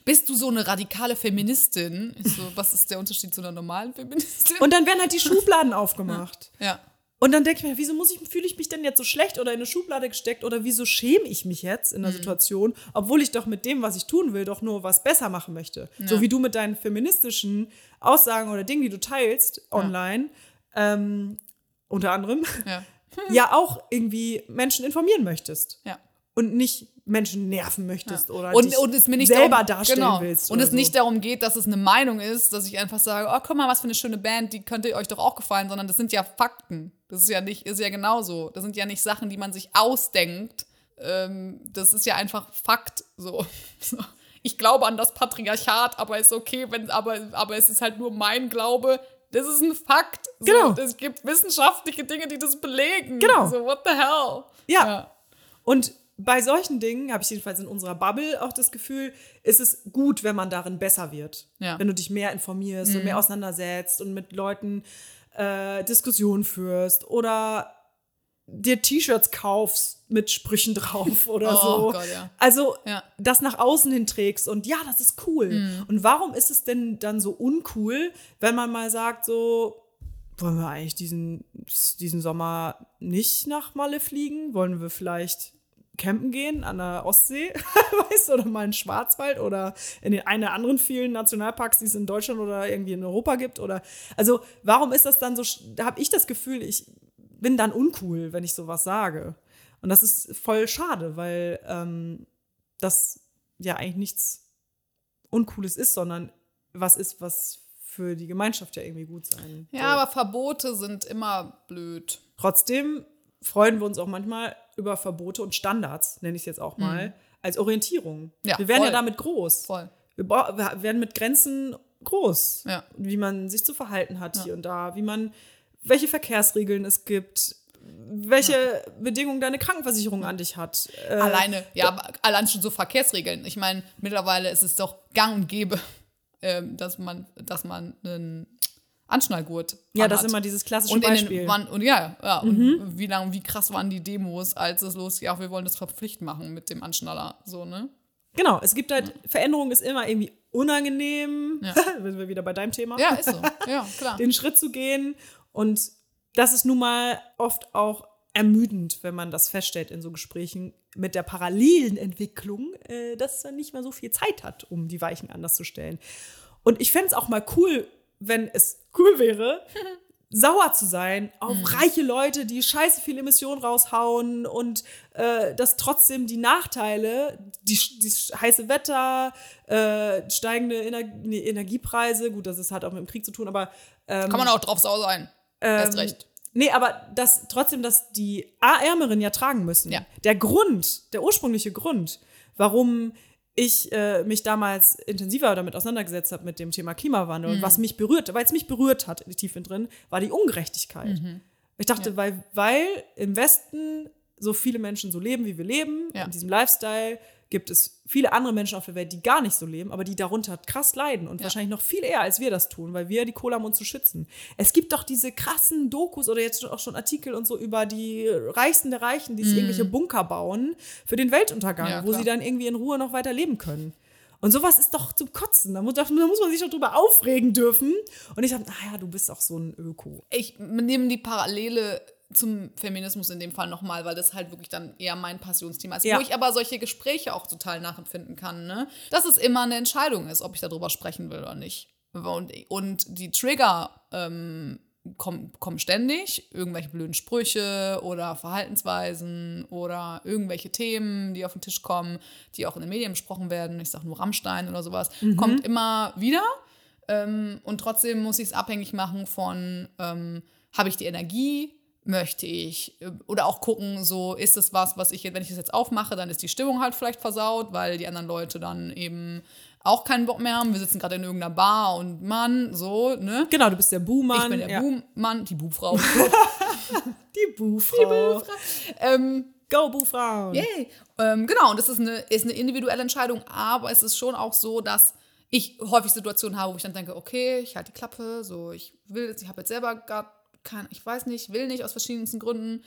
Bist du so eine radikale Feministin? So, was ist der Unterschied zu einer normalen Feministin? Und dann werden halt die [LAUGHS] Schubladen aufgemacht. ja. Und dann denke ich mir, wieso muss ich, fühle ich mich denn jetzt so schlecht oder in eine Schublade gesteckt oder wieso schäme ich mich jetzt in der Situation, obwohl ich doch mit dem, was ich tun will, doch nur was besser machen möchte. So wie du mit deinen feministischen Aussagen oder Dingen, die du teilst online, ähm, unter anderem, Ja. [LAUGHS] ja auch irgendwie Menschen informieren möchtest. Ja. Und nicht Menschen nerven möchtest oder und, und es mir nicht selber darum, darstellen genau. willst. Und es nicht so. darum geht, dass es eine Meinung ist, dass ich einfach sage, oh, guck mal, was für eine schöne Band, die könnte euch doch auch gefallen, sondern das sind ja Fakten. Das ist ja nicht, ist ja genauso. Das sind ja nicht Sachen, die man sich ausdenkt. Ähm, das ist ja einfach Fakt. [LAUGHS] So. Ich glaube an das Patriarchat, aber ist okay, wenn, aber, aber es ist halt nur mein Glaube. Das ist ein Fakt. So, Genau. Es gibt wissenschaftliche Dinge, die das belegen. Genau. So, what the hell? Ja. Und bei solchen Dingen habe ich jedenfalls in unserer Bubble auch das Gefühl, ist es gut, wenn man darin besser wird. Ja. Wenn du dich mehr informierst und mehr auseinandersetzt und mit Leuten äh, Diskussionen führst oder dir T-Shirts kaufst mit Sprüchen drauf [LAUGHS] oder Oh so. Gott, ja. Also Ja. das nach außen hin trägst und ja, das ist cool. Und warum ist es denn dann so uncool, wenn man mal sagt, so, wollen wir eigentlich diesen, diesen Sommer nicht nach Malle fliegen? Wollen wir vielleicht campen gehen an der Ostsee, [LAUGHS] weißt du, oder mal in den Schwarzwald oder in den einen der anderen vielen Nationalparks, die es in Deutschland oder irgendwie in Europa gibt oder also warum ist das dann so da habe ich das Gefühl, ich bin dann uncool, wenn ich sowas sage. Und das ist voll schade, weil ähm, das ja eigentlich nichts Uncooles ist, sondern was ist, was für die Gemeinschaft ja irgendwie gut sein. Ja, aber Verbote sind immer blöd. Trotzdem freuen wir uns auch manchmal über Verbote und Standards, nenne ich es jetzt auch mal, als Orientierung. Mhm. Ja, wir werden voll. ja damit groß. Voll. Wir, wir werden mit Grenzen groß. Ja. Wie man sich zu verhalten hat hier und da, wie man, welche Verkehrsregeln es gibt, welche Bedingungen deine Krankenversicherung an dich hat. Äh, Alleine, ja, allein schon so Verkehrsregeln. Ich meine, mittlerweile ist es doch gang und gäbe, [LAUGHS] ähm, dass man, dass man einen Anschnallgurt ja, das ist immer dieses klassische und Beispiel. den, wann, und ja, ja und wie lang, wie krass waren die Demos, als es losging, ja, wir wollen das verpflicht machen mit dem Anschnaller, so, ne? Genau, es gibt halt, Veränderung ist immer irgendwie unangenehm. Ja. [LAUGHS] Sind wir wieder bei deinem Thema. Ja, ist so, ja, klar. [LAUGHS] den Schritt zu gehen. Und das ist nun mal oft auch ermüdend, wenn man das feststellt in so Gesprächen mit der parallelen Entwicklung, äh, dass man nicht mehr so viel Zeit hat, um die Weichen anders zu stellen. Und ich fände es auch mal cool, wenn es cool wäre, [LAUGHS] sauer zu sein auf reiche Leute, die scheiße viel Emissionen raushauen und äh, dass trotzdem die Nachteile, die, die heiße Wetter, äh, steigende Ener Energiepreise, gut, das ist, hat auch mit dem Krieg zu tun, aber Kann man auch drauf sauer sein. Erst recht. Nee, aber das trotzdem, dass die A-Ärmeren ja tragen müssen. Ja. Der Grund, der ursprüngliche Grund, warum ich äh, mich damals intensiver damit auseinandergesetzt habe mit dem Thema Klimawandel Mhm. und was mich berührt, weil es mich berührt hat, tief in drin, war die Ungerechtigkeit. Mhm. Ich dachte, weil, weil im Westen so viele Menschen so leben, wie wir leben, Ja. in diesem Lifestyle, gibt es viele andere Menschen auf der Welt, die gar nicht so leben, aber die darunter krass leiden und wahrscheinlich noch viel eher, als wir das tun, weil wir die Kohle haben, uns zu schützen. Es gibt doch diese krassen Dokus oder jetzt auch schon Artikel und so über die Reichsten der Reichen, die sich irgendwelche Bunker bauen für den Weltuntergang, Mhm. Ja, wo sie dann irgendwie in Ruhe noch weiter leben können. Und sowas ist doch zum Kotzen. Da muss, da muss man sich doch drüber aufregen dürfen. Und ich dachte, naja, du bist auch so ein Öko. Ich nehme die Parallele zum Feminismus in dem Fall nochmal, weil das halt wirklich dann eher mein Passionsthema ist. Ja. Wo ich aber solche Gespräche auch total nachempfinden kann, ne? Dass es immer eine Entscheidung ist, ob ich darüber sprechen will oder nicht. Und, und die Trigger ähm, kommen, kommen ständig, irgendwelche blöden Sprüche oder Verhaltensweisen oder irgendwelche Themen, die auf den Tisch kommen, die auch in den Medien besprochen werden. Ich sage nur Rammstein oder sowas. Kommt immer wieder. Ähm, und trotzdem muss ich es abhängig machen von, ähm, habe ich die Energie, möchte ich, äh, oder auch gucken, so ist es was, was ich, wenn ich das jetzt aufmache, dann ist die Stimmung halt vielleicht versaut, weil die anderen Leute dann eben auch keinen Bock mehr haben. Wir sitzen gerade in irgendeiner Bar und Mann, so, ne? Genau, du bist der Buhmann. Ich bin der ja. Buhmann, [LAUGHS] die Buhfrau. Die Buhfrau. ähm, Go, Buhfrauen. Yay. Ähm, genau, und das ist eine, ist eine individuelle Entscheidung, aber es ist schon auch so, dass ich häufig Situationen habe, wo ich dann denke, okay, ich halte die Klappe, so, ich will, jetzt- ich habe jetzt selber gar kein, ich weiß nicht, will nicht aus verschiedensten Gründen.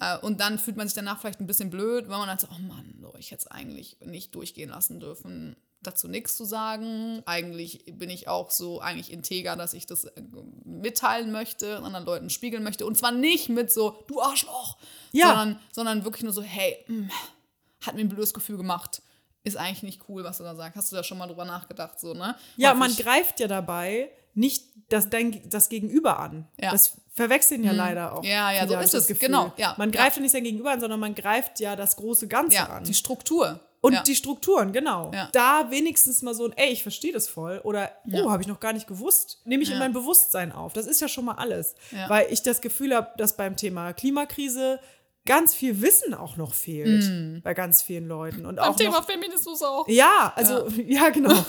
Äh, und dann fühlt man sich danach vielleicht ein bisschen blöd, weil man dann so, oh Mann, so, ich hätte es eigentlich nicht durchgehen lassen dürfen, dazu nichts zu sagen. Eigentlich bin ich auch so eigentlich integer, dass ich das äh, mitteilen möchte, anderen Leuten spiegeln möchte. Und zwar nicht mit so, du Arschloch, Ja. sondern, sondern wirklich nur so, hey, mh, hat mir ein blödes Gefühl gemacht. Ist eigentlich nicht cool, was du da sagst. Hast du da schon mal drüber nachgedacht, so, ne? Ja, Häufig- man greift ja dabei nicht das, dein, das Gegenüber an. Ja. Das verwechseln ja leider auch. Ja, ja, so ist es, Gefühl. genau, ja, Man ja. greift ja nicht sein Gegenüber an, sondern man greift ja das große Ganze ja, an. die Struktur. Und ja. die Strukturen, genau. Ja. Da wenigstens mal so ein, ey, ich verstehe das voll. Oder, oh, habe ich noch gar nicht gewusst. Nehme ich in Ja. mein Bewusstsein auf. Das ist ja schon mal alles. Ja. Weil ich das Gefühl habe, dass beim Thema Klimakrise ganz viel Wissen auch noch fehlt bei ganz vielen Leuten. Und Beim auch Thema noch, Feminismus auch. ja, also, ja, genau. [LAUGHS]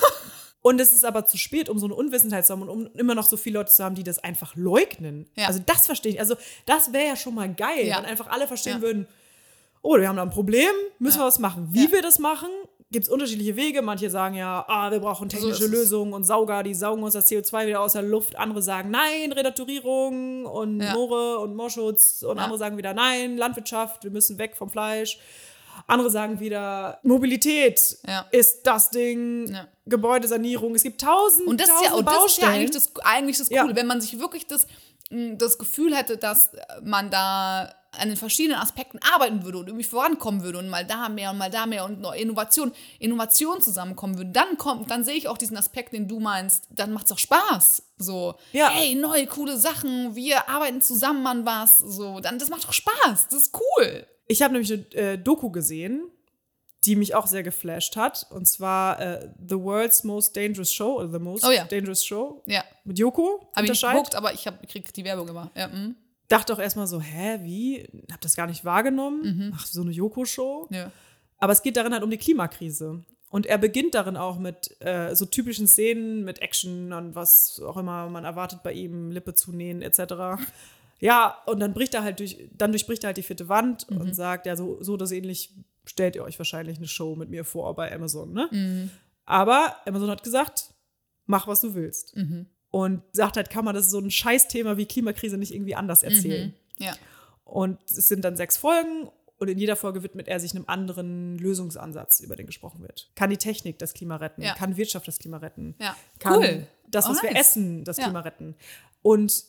Und es ist aber zu spät, um so eine Unwissenheit zu haben und um immer noch so viele Leute zu haben, die das einfach leugnen. Ja. Also das verstehe ich. Also das wäre ja schon mal geil, Ja. wenn einfach alle verstehen Ja. würden, oh, wir haben da ein Problem, müssen wir was machen. Wie wir das machen, gibt es unterschiedliche Wege. Manche sagen ja, ah, wir brauchen So technische es. Lösungen und Sauger, die saugen uns das CO2 wieder aus der Luft. Andere sagen, nein, Renaturierung und. Moore und Moorschutz. Und andere sagen wieder, nein, Landwirtschaft, wir müssen weg vom Fleisch. Andere sagen wieder, Mobilität Ja. ist das Ding, Ja. Gebäudesanierung. Es gibt tausend, Und das ist tausend ja, und das ist ja eigentlich das, eigentlich das Coole, wenn man sich wirklich das, das Gefühl hätte, dass man da an den verschiedenen Aspekten arbeiten würde und irgendwie vorankommen würde und mal da mehr und mal da mehr und noch Innovation, Innovation zusammenkommen würde, dann kommt, dann sehe ich auch diesen Aspekt, den du meinst, dann macht es auch Spaß. So, Ja. hey, neue, coole Sachen, wir arbeiten zusammen an was, so, dann, das macht doch Spaß, das ist cool. Ich habe nämlich eine äh, Doku gesehen, die mich auch sehr geflasht hat. Und zwar äh, The World's Most Dangerous Show oder The Most Oh ja. Dangerous Show Ja, mit Joko. habe ich nicht geguckt, aber ich, hab, ich krieg die Werbung immer. Ja, mm, Dachte auch erstmal so, hä, wie? Hab das gar nicht wahrgenommen. Ach, so eine Joko-Show. ja. Aber es geht darin halt um die Klimakrise. Und er beginnt darin auch mit äh, so typischen Szenen, mit Action und was auch immer man erwartet bei ihm, Lippe zunähen etc. Ja, und dann bricht er halt durch, dann durchbricht er halt die vierte Wand Mhm. und sagt, ja, so, so das ähnlich stellt ihr euch wahrscheinlich eine Show mit mir vor bei Amazon, ne? Mhm. Aber Amazon hat gesagt, mach, was du willst. Mhm. Und sagt halt, kann man das so ein Scheißthema wie Klimakrise nicht irgendwie anders erzählen. Ja. Und es sind dann sechs Folgen und in jeder Folge widmet er sich einem anderen Lösungsansatz, über den gesprochen wird. Kann die Technik das Klima retten? Ja. Kann Wirtschaft das Klima retten? Ja. Kann Cool. das, Oh, was wir nice. essen, das Ja. Klima retten? Und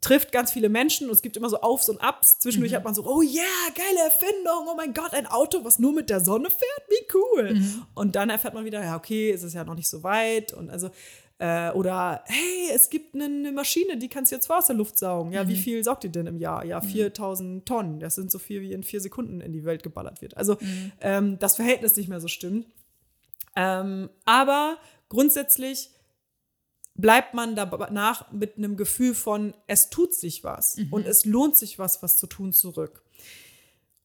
trifft ganz viele Menschen und es gibt immer so Aufs und Abs. Mhm. Zwischendurch hat man so, oh yeah, geile Erfindung, oh mein Gott, ein Auto, was nur mit der Sonne fährt, wie cool. Mhm. Und dann erfährt man wieder, ja, okay, es ist ja noch nicht so weit und also äh, oder hey, es gibt eine, Maschine, die kann CO2 aus der Luft saugen. Ja, wie Mhm. viel saugt die denn im Jahr? Ja, 4000 Tonnen. Das sind so viel, wie in vier Sekunden in die Welt geballert wird. Also Mhm. ähm, das Verhältnis nicht mehr so stimmt. Ähm, aber grundsätzlich bleibt man danach mit einem Gefühl von, es tut sich was und es lohnt sich was, was zu tun zurück.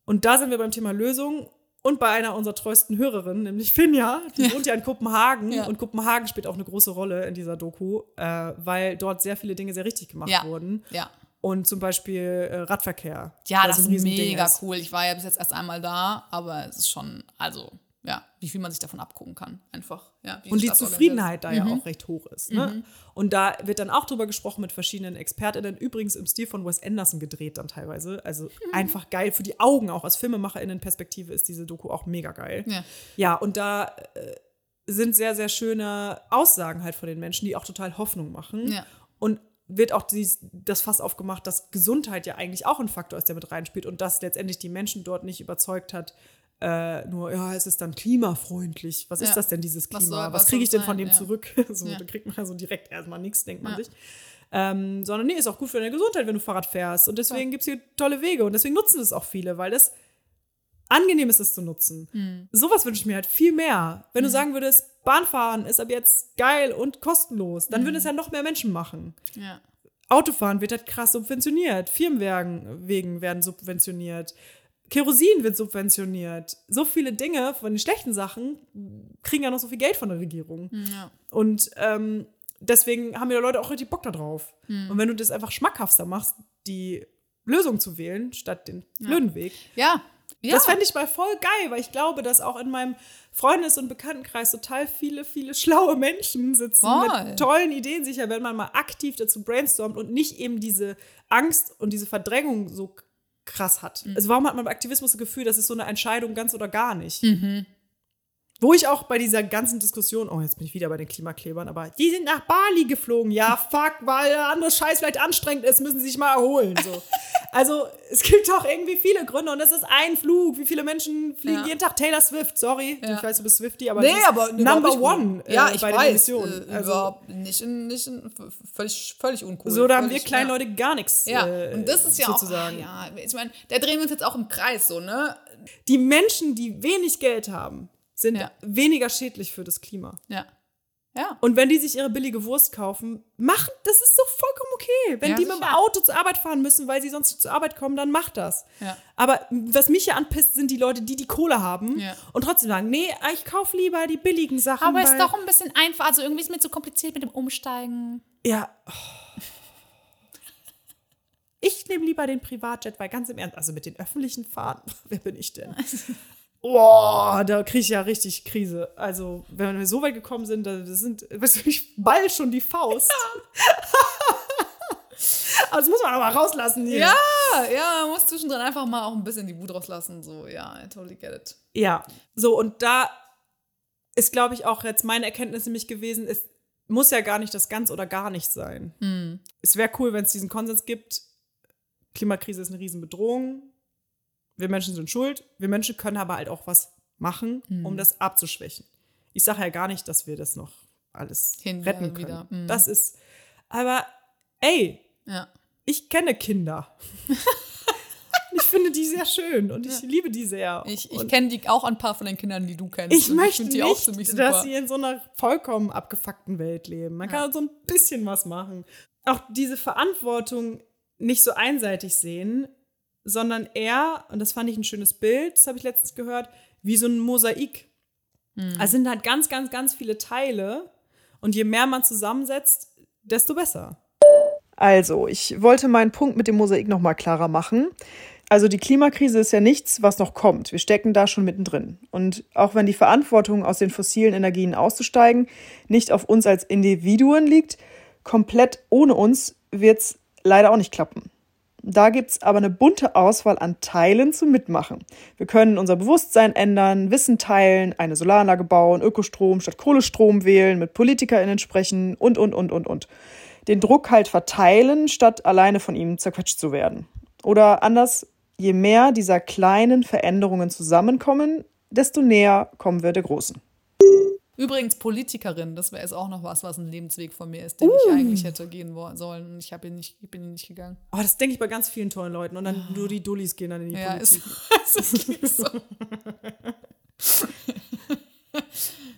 Und da sind wir beim Thema Lösung und bei einer unserer treuesten Hörerinnen, nämlich Finja, die wohnt ja in Kopenhagen Ja. und Kopenhagen spielt auch eine große Rolle in dieser Doku, äh, weil dort sehr viele Dinge sehr richtig gemacht Ja. wurden. Ja. Und zum Beispiel äh, Radverkehr. Ja, das ist mega ist. cool. Ich war ja bis jetzt erst einmal da, aber es ist schon, also, ja, wie viel man sich davon abgucken kann. Einfach, ja. Und die Zufriedenheit da ja Mhm. auch recht hoch ist. Ne? Und da wird dann auch drüber gesprochen mit verschiedenen ExpertInnen, übrigens im Stil von Wes Anderson gedreht dann teilweise. Also Mhm. einfach geil für die Augen auch. Aus FilmemacherInnen-Perspektive ist diese Doku auch mega geil. Ja. Ja, und da äh, sind sehr, sehr schöne Aussagen halt von den Menschen, die auch total Hoffnung machen. Ja. Und wird auch dies, das Fass aufgemacht, dass Gesundheit ja eigentlich auch ein Faktor ist, der mit reinspielt und dass letztendlich die Menschen dort nicht überzeugt hat, äh, nur, ja, es ist dann klimafreundlich. Was Ja. ist das denn, dieses Was Klima? soll- Was, was kriege ich denn von dem Ja. zurück? [LAUGHS] so, Ja. Da kriegt man ja so direkt erstmal nichts, denkt man sich. Ähm, sondern nee, ist auch gut für deine Gesundheit, wenn du Fahrrad fährst. Und deswegen gibt es hier tolle Wege. Und deswegen nutzen es auch viele, weil das angenehm ist, es zu nutzen. Hm. Sowas wünsche ich mir halt viel mehr. Wenn du sagen würdest, Bahnfahren ist ab jetzt geil und kostenlos, dann Hm. würden es ja noch mehr Menschen machen. Ja. Autofahren wird halt krass subventioniert. Firmenwagen Wegen werden subventioniert. Kerosin wird subventioniert. So viele Dinge von den schlechten Sachen kriegen ja noch so viel Geld von der Regierung. ja. Und ähm, deswegen haben ja Leute auch richtig Bock da drauf. Hm. Und wenn du das einfach schmackhafter machst, die Lösung zu wählen, statt den blöden Weg, Ja. ja. das fände ich mal voll geil, weil ich glaube, dass auch in meinem Freundes- und Bekanntenkreis total viele, viele schlaue Menschen sitzen Voll. mit tollen Ideen sicher, wenn man mal aktiv dazu brainstormt und nicht eben diese Angst und diese Verdrängung so krass hat. Mhm. Also warum hat man beim Aktivismus das Gefühl, das ist so eine Entscheidung ganz oder gar nicht? Mhm. Wo ich auch bei dieser ganzen Diskussion, oh, jetzt bin ich wieder bei den Klimaklebern, aber die sind nach Bali geflogen. Ja, fuck, weil der andere Scheiß vielleicht anstrengend ist, müssen sie sich mal erholen. So. [LAUGHS] Also, es gibt auch irgendwie viele Gründe und es ist ein Flug. Wie viele Menschen fliegen Ja. jeden Tag Taylor Swift? Sorry, Ja. ich weiß, du bist Swifty, aber Nee, aber Number One äh, ja, ich bei den weiß, Emissionen. Äh, Also, überhaupt nicht, in, nicht in, völlig, völlig uncool. so, da haben wir kleinen ja. Leute gar nichts Ja, äh, und das ist ja sozusagen. auch, ja, ich meine, da drehen wir uns jetzt auch im Kreis, so, ne? Die Menschen, die wenig Geld haben, sind Ja. weniger schädlich für das Klima. Ja. Ja. Und wenn die sich ihre billige Wurst kaufen, machen, das ist so vollkommen okay. Wenn Ja, die mit dem sicher. Auto zur Arbeit fahren müssen, weil sie sonst nicht zur Arbeit kommen, dann macht das. Ja. Aber was mich ja anpisst, sind die Leute, die die Kohle haben Ja. und trotzdem sagen, nee, ich kaufe lieber die billigen Sachen. Aber ist weil, doch ein bisschen einfach, also irgendwie ist mir zu kompliziert mit dem Umsteigen. Ja. Ich nehme lieber den Privatjet, weil ganz im Ernst, also mit den öffentlichen Fahrten, [LAUGHS] wer bin ich denn? [LAUGHS] Boah, da kriege ich ja richtig Krise. Also, wenn wir so weit gekommen sind, da- das sind, weißt du, ich ball schon die Faust. [LAUGHS] Aber das muss man aber rauslassen hier. Ja, ja, man muss zwischendrin einfach mal auch ein bisschen die Wut rauslassen, so, ja, I totally get it. Ja, so und da ist, glaube ich, auch jetzt meine Erkenntnis nämlich gewesen, es muss ja gar nicht das ganz oder gar nicht sein. Hm. Es wäre cool, wenn es diesen Konsens gibt, Klimakrise ist eine Riesenbedrohung, wir Menschen sind schuld, wir Menschen können aber halt auch was machen, Hm. um das abzuschwächen. Ich sage ja gar nicht, dass wir das noch alles Hin- retten können. wieder, hm. Das ist, aber ey, Ja. ich kenne Kinder. [LAUGHS] ich finde die sehr schön und ich liebe die sehr. Ich, ich kenne die auch ein paar von den Kindern, die du kennst. ich möchte find nicht, dass sie in so einer vollkommen abgefuckten Welt leben. Man kann so ein bisschen was machen. Auch diese Verantwortung nicht so einseitig sehen, sondern eher, und das fand ich ein schönes Bild, das habe ich letztens gehört, wie so ein Mosaik. Also sind halt ganz, ganz, ganz viele Teile. Und je mehr man zusammensetzt, desto besser. Also, ich wollte meinen Punkt mit dem Mosaik noch mal klarer machen. Also die Klimakrise ist ja nichts, was noch kommt. Wir stecken da schon mittendrin. Und auch wenn die Verantwortung aus den fossilen Energien auszusteigen nicht auf uns als Individuen liegt, komplett ohne uns wird's leider auch nicht klappen. Da gibt's aber eine bunte Auswahl an Teilen zum Mitmachen. Wir können unser Bewusstsein ändern, Wissen teilen, eine Solaranlage bauen, Ökostrom statt Kohlestrom wählen, mit PolitikerInnen sprechen und, und, und, und, und. Den Druck halt verteilen, statt alleine von ihm zerquetscht zu werden. Oder anders, je mehr dieser kleinen Veränderungen zusammenkommen, desto näher kommen wir der großen. Übrigens, Politikerin, das wäre jetzt auch noch was, was ein Lebensweg von mir ist, den Uh. ich eigentlich hätte gehen sollen. Und ich, hab ihn nicht, ich bin ihn nicht gegangen. Oh, das denke ich bei ganz vielen tollen Leuten. Und dann nur die Dullis gehen dann in die Ja, ist, Politik. [LAUGHS] ist wirklich so. [LAUGHS]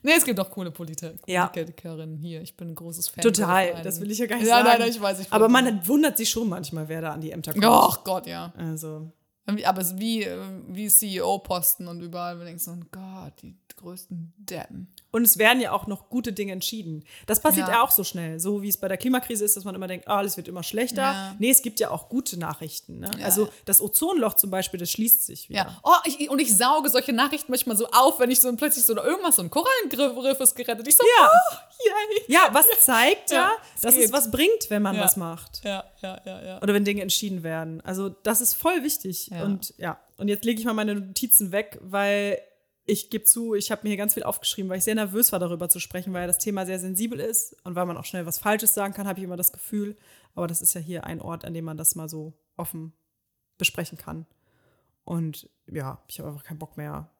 nee, es gibt auch coole Polit- Ja. Politikerinnen hier. Ich bin ein großes Fan. Total, das will ich ja gar nicht Ja, sagen. nein, nein, ich weiß, ich Aber man wundert sich schon manchmal, wer da an die Ämter kommt. Ach Gott, ja. Also, Aber es ist wie, äh, wie CEO-Posten und überall, man denkt so, oh Gott, die größten Deppen. und es werden ja auch noch gute Dinge entschieden. Das passiert ja. Ja. auch so schnell. So wie es bei der Klimakrise ist, dass man immer denkt, ah, alles wird immer schlechter. Ja. Nee, es gibt ja auch gute Nachrichten. Ne? Ja. Also das Ozonloch zum Beispiel, das schließt sich wieder. Ja. Oh, ich, und ich sauge solche Nachrichten manchmal so auf, wenn ich so plötzlich so irgendwas, so ein Korallengriff ist gerettet. Ich so, Ja. oh, yay. Ja, was zeigt [LAUGHS] ja, dass geht. es was bringt, wenn man was macht. Ja, ja, ja, ja. Oder wenn Dinge entschieden werden. Also das ist voll wichtig. Und ja, und jetzt lege ich mal meine Notizen weg, weil ich gebe zu, ich habe mir hier ganz viel aufgeschrieben, weil ich sehr nervös war, darüber zu sprechen, weil das Thema sehr sensibel ist und weil man auch schnell was Falsches sagen kann, habe ich immer das Gefühl. Aber das ist ja hier ein Ort, an dem man das mal so offen besprechen kann. Und ja, ich habe einfach keinen Bock mehr,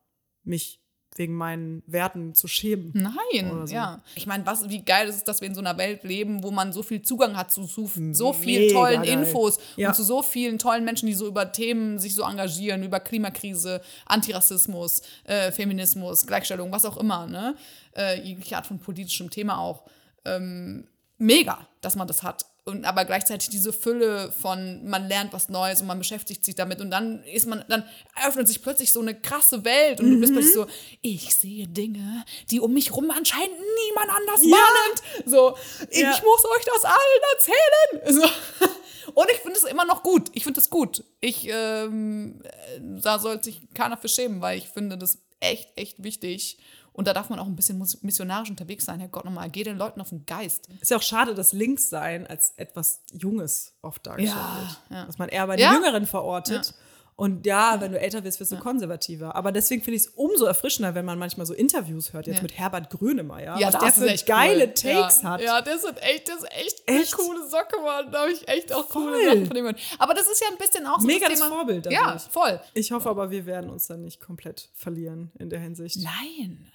mich wegen meinen Werten zu schämen. Nein, so. ja. Ich meine, was, wie geil ist es, dass wir in so einer Welt leben, wo man so viel Zugang hat zu so, so vielen tollen geil. Infos Ja. und zu so vielen tollen Menschen, die so über Themen sich so engagieren, über Klimakrise, Antirassismus, äh, Feminismus, Gleichstellung, was auch immer, ne? Äh, jegliche Art von politischem Thema auch. Ähm, mega, dass man das hat. Und aber gleichzeitig diese Fülle von, man lernt was Neues und man beschäftigt sich damit und dann ist man, dann öffnet sich plötzlich so eine krasse Welt und du bist plötzlich so, ich sehe Dinge, die um mich rum anscheinend niemand anders Ja. wahrnimmt. So, ich Ja. muss euch das allen erzählen. So. [LAUGHS] Und ich finde es immer noch gut. Ich finde es gut. Ich, ähm, äh, da sollte sich keiner für schämen, weil ich finde das echt, echt wichtig. Und da darf man auch ein bisschen missionarisch unterwegs sein. Herrgott, nochmal, geh den Leuten auf den Geist. Ist ja auch schade, dass Linkssein als etwas Junges oft dargestellt Ja, wird. ja. Dass man eher bei den Ja. Jüngeren verortet. Und ja, wenn du älter wirst, wirst du konservativer. Aber deswegen finde ich es umso erfrischender, wenn man manchmal so Interviews hört, jetzt Ja. mit Herbert Grönemeyer, Ja, was das der für echt geile cool. Takes ja. hat. Ja, das ist echt, das ist echt, Echt? eine coole Socke, Mann. Da habe ich echt auch coole Voll. Sachen von ihm gehört. Aber das ist ja ein bisschen auch so Mega das das. Vorbild Ja, dadurch. voll. Ich hoffe aber, wir werden uns dann nicht komplett verlieren in der Hinsicht. Nein,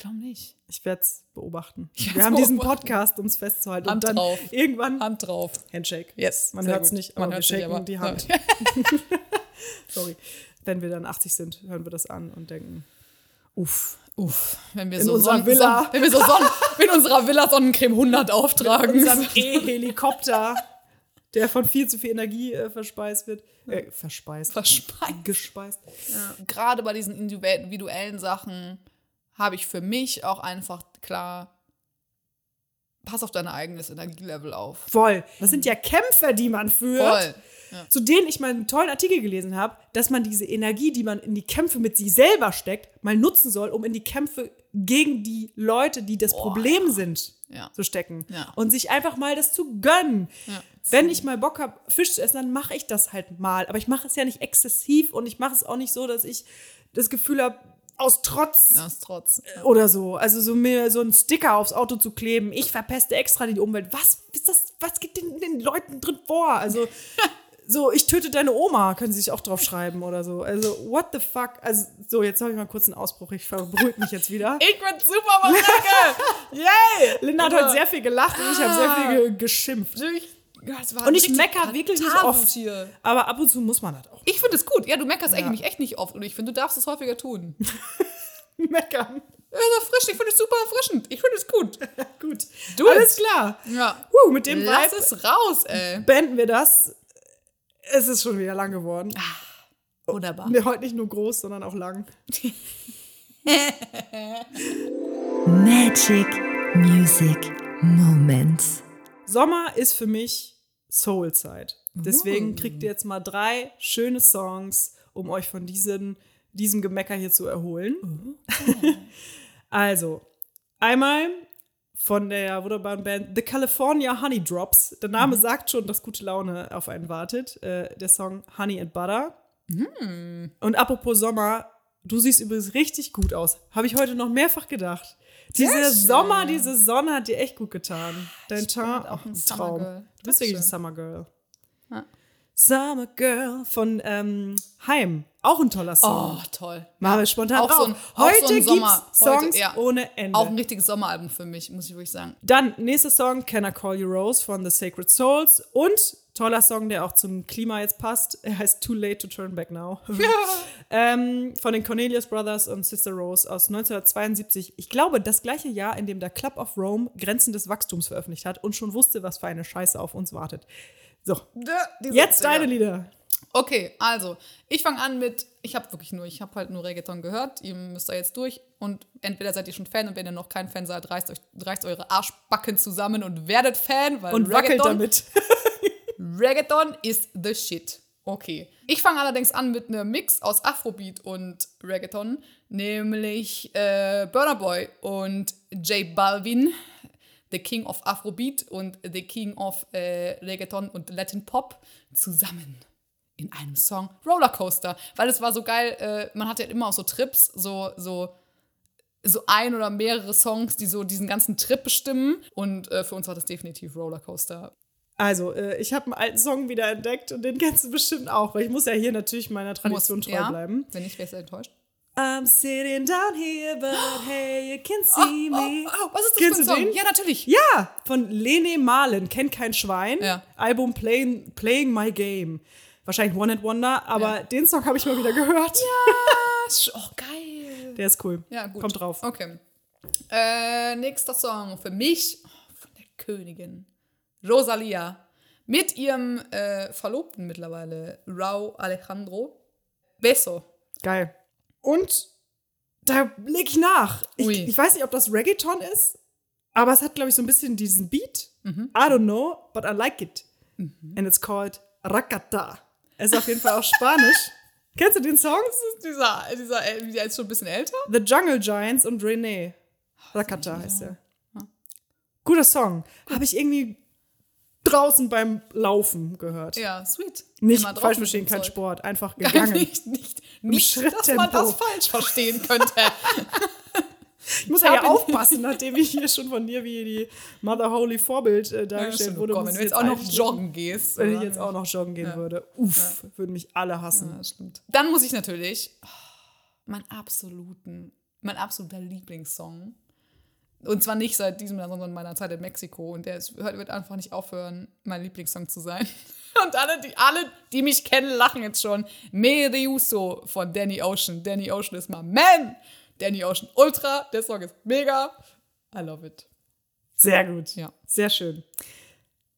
glaube nicht. Ich werde es beobachten. Ich wir haben diesen beobachten. Podcast, um es festzuhalten. Hand und dann drauf. irgendwann Hand drauf. Handshake. Yes, Man hört es nicht, Man aber wir hört's nicht, shaken aber- die Hand. [LAUGHS] Sorry. Wenn wir dann 80 sind, hören wir das an und denken, uff. Uff, wenn wir In so unserer Sonnen- Villa. Sonnen- wenn wir so Sonnen, in unserer Villa Sonnencreme 100 auftragen. Unserem E-Helikopter, der von viel zu viel Energie äh, verspeist wird. Äh, verspeist. Verspeist. Gespeist. Gerade bei diesen individuellen Sachen habe ich für mich auch einfach klar, pass auf dein eigenes Energielevel auf. Voll. Das sind ja Kämpfe, die man führt. Voll. Zu denen ich mal einen tollen Artikel gelesen habe, dass man diese Energie, die man in die Kämpfe mit sich selber steckt, mal nutzen soll, um in die Kämpfe gegen die Leute, die das Problem sind, Ja. zu stecken. Ja. Und sich einfach mal das zu gönnen. Ja. Wenn ich mal Bock habe, Fisch zu essen, dann mache ich das halt mal. Aber ich mache es ja nicht exzessiv und ich mache es auch nicht so, dass ich das Gefühl habe, aus Trotz Das trotz. oder so. Also so mir so einen Sticker aufs Auto zu kleben, ich verpeste extra die Umwelt. Was ist das? Was geht den, den Leuten drin vor? Also [LAUGHS] so, ich töte deine Oma, können sie sich auch drauf schreiben oder so. Also what the fuck? Also so, jetzt habe ich mal kurz einen Ausbruch. Ich beruhige mich jetzt wieder. Ich bin super, Mareike! Yay! Linda hat heute sehr viel gelacht und ich habe sehr viel ge Das war Und ich mecker wirklich nicht oft. Hier. Aber ab und zu muss man das auch Ich finde es gut. Ja, du meckerst eigentlich echt nicht oft. Und ich finde, du darfst es häufiger tun. [LAUGHS] meckern. Also frisch, ich finde es super erfrischend. Ich finde es gut. [LAUGHS] Gut. It. Alles klar. Ja. Huh, mit dem Lass Vibe es raus, ey. beenden wir das. Es ist schon wieder lang geworden. Wunderbar. Nee, heute nicht nur groß, sondern auch lang. [LAUGHS] Magic Music Moments. Sommer ist für mich Soulzeit. Deswegen kriegt ihr jetzt mal drei schöne Songs, um euch von diesen, diesem Gemecker hier zu erholen. [LAUGHS] also, einmal von der wunderbaren Band The California Honey Drops. Der Name sagt schon, dass gute Laune auf einen wartet. Äh, der Song Honey and Butter. Und apropos Sommer, du siehst übrigens richtig gut aus. Habe ich heute noch mehrfach gedacht. Dieser. Sommer, diese Sonne hat dir echt gut getan. Dein Teint, halt auch ein Traum. Girl. Du bist wirklich Dankeschön. Summer Girl. Ja. Summer Girl von ähm, Heim. Auch ein toller Song. Oh, toll. Wir spontan Auch so ein- auch Heute so Sommer. gibt's Heute, Songs ja. ohne Ende. Auch ein richtiges Sommeralbum für mich, muss ich wirklich sagen. Dann nächster Song, Can I Call You Rose von The Sacred Souls. Und toller Song, der auch zum Klima jetzt passt. Er heißt Too Late to Turn Back Now. [LAUGHS] [LAUGHS] ähm, von den Cornelius Brothers und Sister Rose aus 1972. Ich glaube, das gleiche Jahr, in dem der Club of Rome Grenzen des Wachstums veröffentlicht hat und schon wusste, was für eine Scheiße auf uns wartet. So, jetzt deine Lieder. Okay, also, ich fange an mit, ich habe wirklich nur, ich habe halt nur Reggaeton gehört, ihr müsst da jetzt durch und entweder seid ihr schon Fan und wenn ihr noch kein Fan seid, reißt, euch, reißt eure Arschbacken zusammen und werdet Fan, weil Und wackelt Reggaeton, damit. [LAUGHS] Reggaeton ist the shit. Okay. Ich fange allerdings an mit einem Mix aus Afrobeat und Reggaeton, nämlich äh, Burna Boy und J Balvin, the King of Afrobeat und the King of äh, Reggaeton und Latin Pop zusammen in einem Song Rollercoaster, weil es war so geil, äh, man hat ja immer auch so Trips, so so so ein oder mehrere Songs, die so diesen ganzen Trip bestimmen und äh, für uns war das definitiv Rollercoaster. Also, äh, ich habe einen alten Song wieder entdeckt und den kennst du bestimmt auch, weil ich muss ja hier natürlich meiner Tradition Muss- treu ja, bleiben. Wenn nicht, wäre ich enttäuscht. I'm sitting down here, but hey, you can see me. Oh, oh, was ist das Kennst für ein du Song? den? Ja, natürlich. Ja, von Lene Malen, kennt kein Schwein. Ja. Album Playing, Playing My Game. Wahrscheinlich One and Wonder, aber Ja. den Song habe ich mal wieder gehört. [LAUGHS] Sch- Oh, geil. Der ist cool. Ja, gut. Kommt drauf. Okay. Äh, nächster Song für mich oh, von der Königin Rosalia mit ihrem äh, Verlobten mittlerweile, Rao Alejandro. Beso. Geil. Und da leg ich nach. Ich, ich weiß nicht, ob das Reggaeton ist, aber es hat, glaube ich, so ein bisschen diesen Beat. Mhm. I don't know, but I like it. And it's called Rakata. Es ist auf jeden Fall auch Spanisch. [LAUGHS] Kennst du den Song? Dieser, dieser, äh, der ist schon ein bisschen älter. The Jungle Giants und Renee. Rakata heißt er. Guter Song. Habe ich irgendwie draußen beim Laufen gehört. Ja, sweet. Nicht falsch verstehen, kein Zeug. Sport, einfach [LAUGHS] gegangen. nicht, nicht, nicht dass man das falsch verstehen könnte. [LAUGHS] Ich muss ja ihn- aufpassen, nachdem ich hier schon von dir wie die Mother Holy Vorbild äh, dargestellt wurde. Komm, muss wenn du jetzt auch noch joggen gehst. Wenn ich jetzt auch noch joggen gehen würde. Uff, würden mich alle hassen. Ja, stimmt. Dann muss ich natürlich oh, meinen absoluten, mein absoluter Lieblingssong. Und zwar nicht seit diesem Jahr, sondern meiner Zeit in Mexiko. Und der ist, wird einfach nicht aufhören, mein Lieblingssong zu sein. [LAUGHS] Und alle die, alle, die mich kennen, lachen jetzt schon. Meriuso von Danny Ocean. Danny Ocean ist my man. Danny Ocean Ultra. Der Song ist mega. I love it. Sehr gut. Ja. Sehr schön.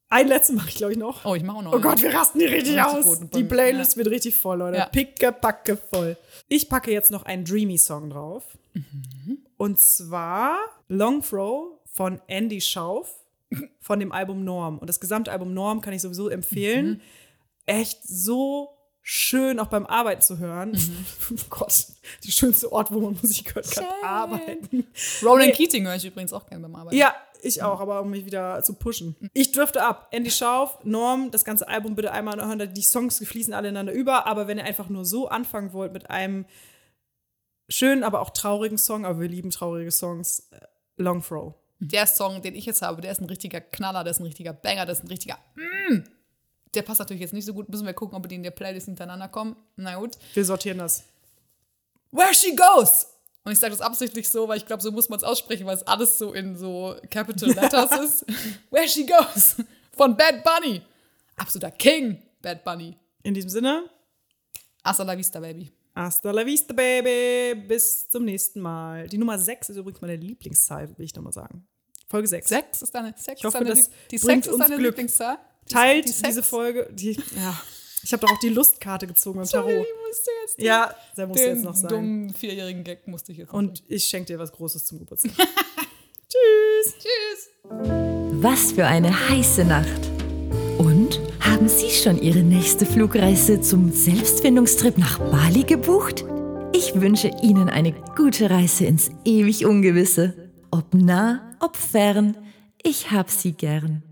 Ein letzten mache ich, glaube ich, noch. Oh, ich mache auch noch. Oh einen. Gott, wir rasten hier richtig Richtig aus. Die Playlist wird richtig voll, Leute. Ja. Picke, packe voll. Ich packe jetzt noch einen Dreamy-Song drauf. Mhm. Und zwar Long Throw von Andy Schauf von dem Album Norm. Und das gesamte Album Norm kann ich sowieso empfehlen. Mhm. Echt so schön auch beim Arbeiten zu hören. Mhm. Oh [LAUGHS] Gott, der schönste Ort, wo man Musik hört, kann Schön. arbeiten. Roland Nee. Keating höre ich übrigens auch gerne beim Arbeiten. Ja, ich auch, aber um mich wieder zu pushen. Ich drifte ab. Andy Schauf, Norm, das ganze Album bitte einmal hören. Die Songs fließen alle ineinander über, aber wenn ihr einfach nur so anfangen wollt mit einem schönen, aber auch traurigen Song, aber wir lieben traurige Songs, äh, Long Throw. Der Song, den ich jetzt habe, der ist ein richtiger Knaller, der ist ein richtiger Banger, der ist ein richtiger mm. Der passt natürlich jetzt nicht so gut. Müssen wir gucken, ob die in der Playlist hintereinander kommen. Na gut. Wir sortieren das. Where she goes! Und ich sage das absichtlich so, weil ich glaube, so muss man es aussprechen, weil es alles so in so Capital Letters ist. [LAUGHS] Where she goes! Von Bad Bunny. Absoluter King, Bad Bunny. In diesem Sinne, Hasta la vista, Baby. Hasta la vista, Baby. Bis zum nächsten Mal. Die Nummer 6 ist übrigens meine Lieblingszahl, will ich nochmal sagen. Folge 6. Sex ist deine, Sex Ich hoffe, ist deine, das die bringt Sex ist uns deine Glück. Lieblingszahl. Die- Teilt die diese Folge. Die, ja, ich habe doch auch die Lustkarte gezogen beim Sorry, Tarot. ich musste jetzt den- Ja, der muss den jetzt noch sein. dummen vierjährigen Gag musste ich jetzt noch Und ich schenke dir was Großes zum Geburtstag. [LAUGHS] Tschüss. Tschüss. Was für eine heiße Nacht. Haben Sie schon Ihre nächste Flugreise zum Selbstfindungstrip nach Bali gebucht? Ich wünsche Ihnen eine gute Reise ins ewig Ungewisse. Ob nah, ob fern, ich hab Sie gern.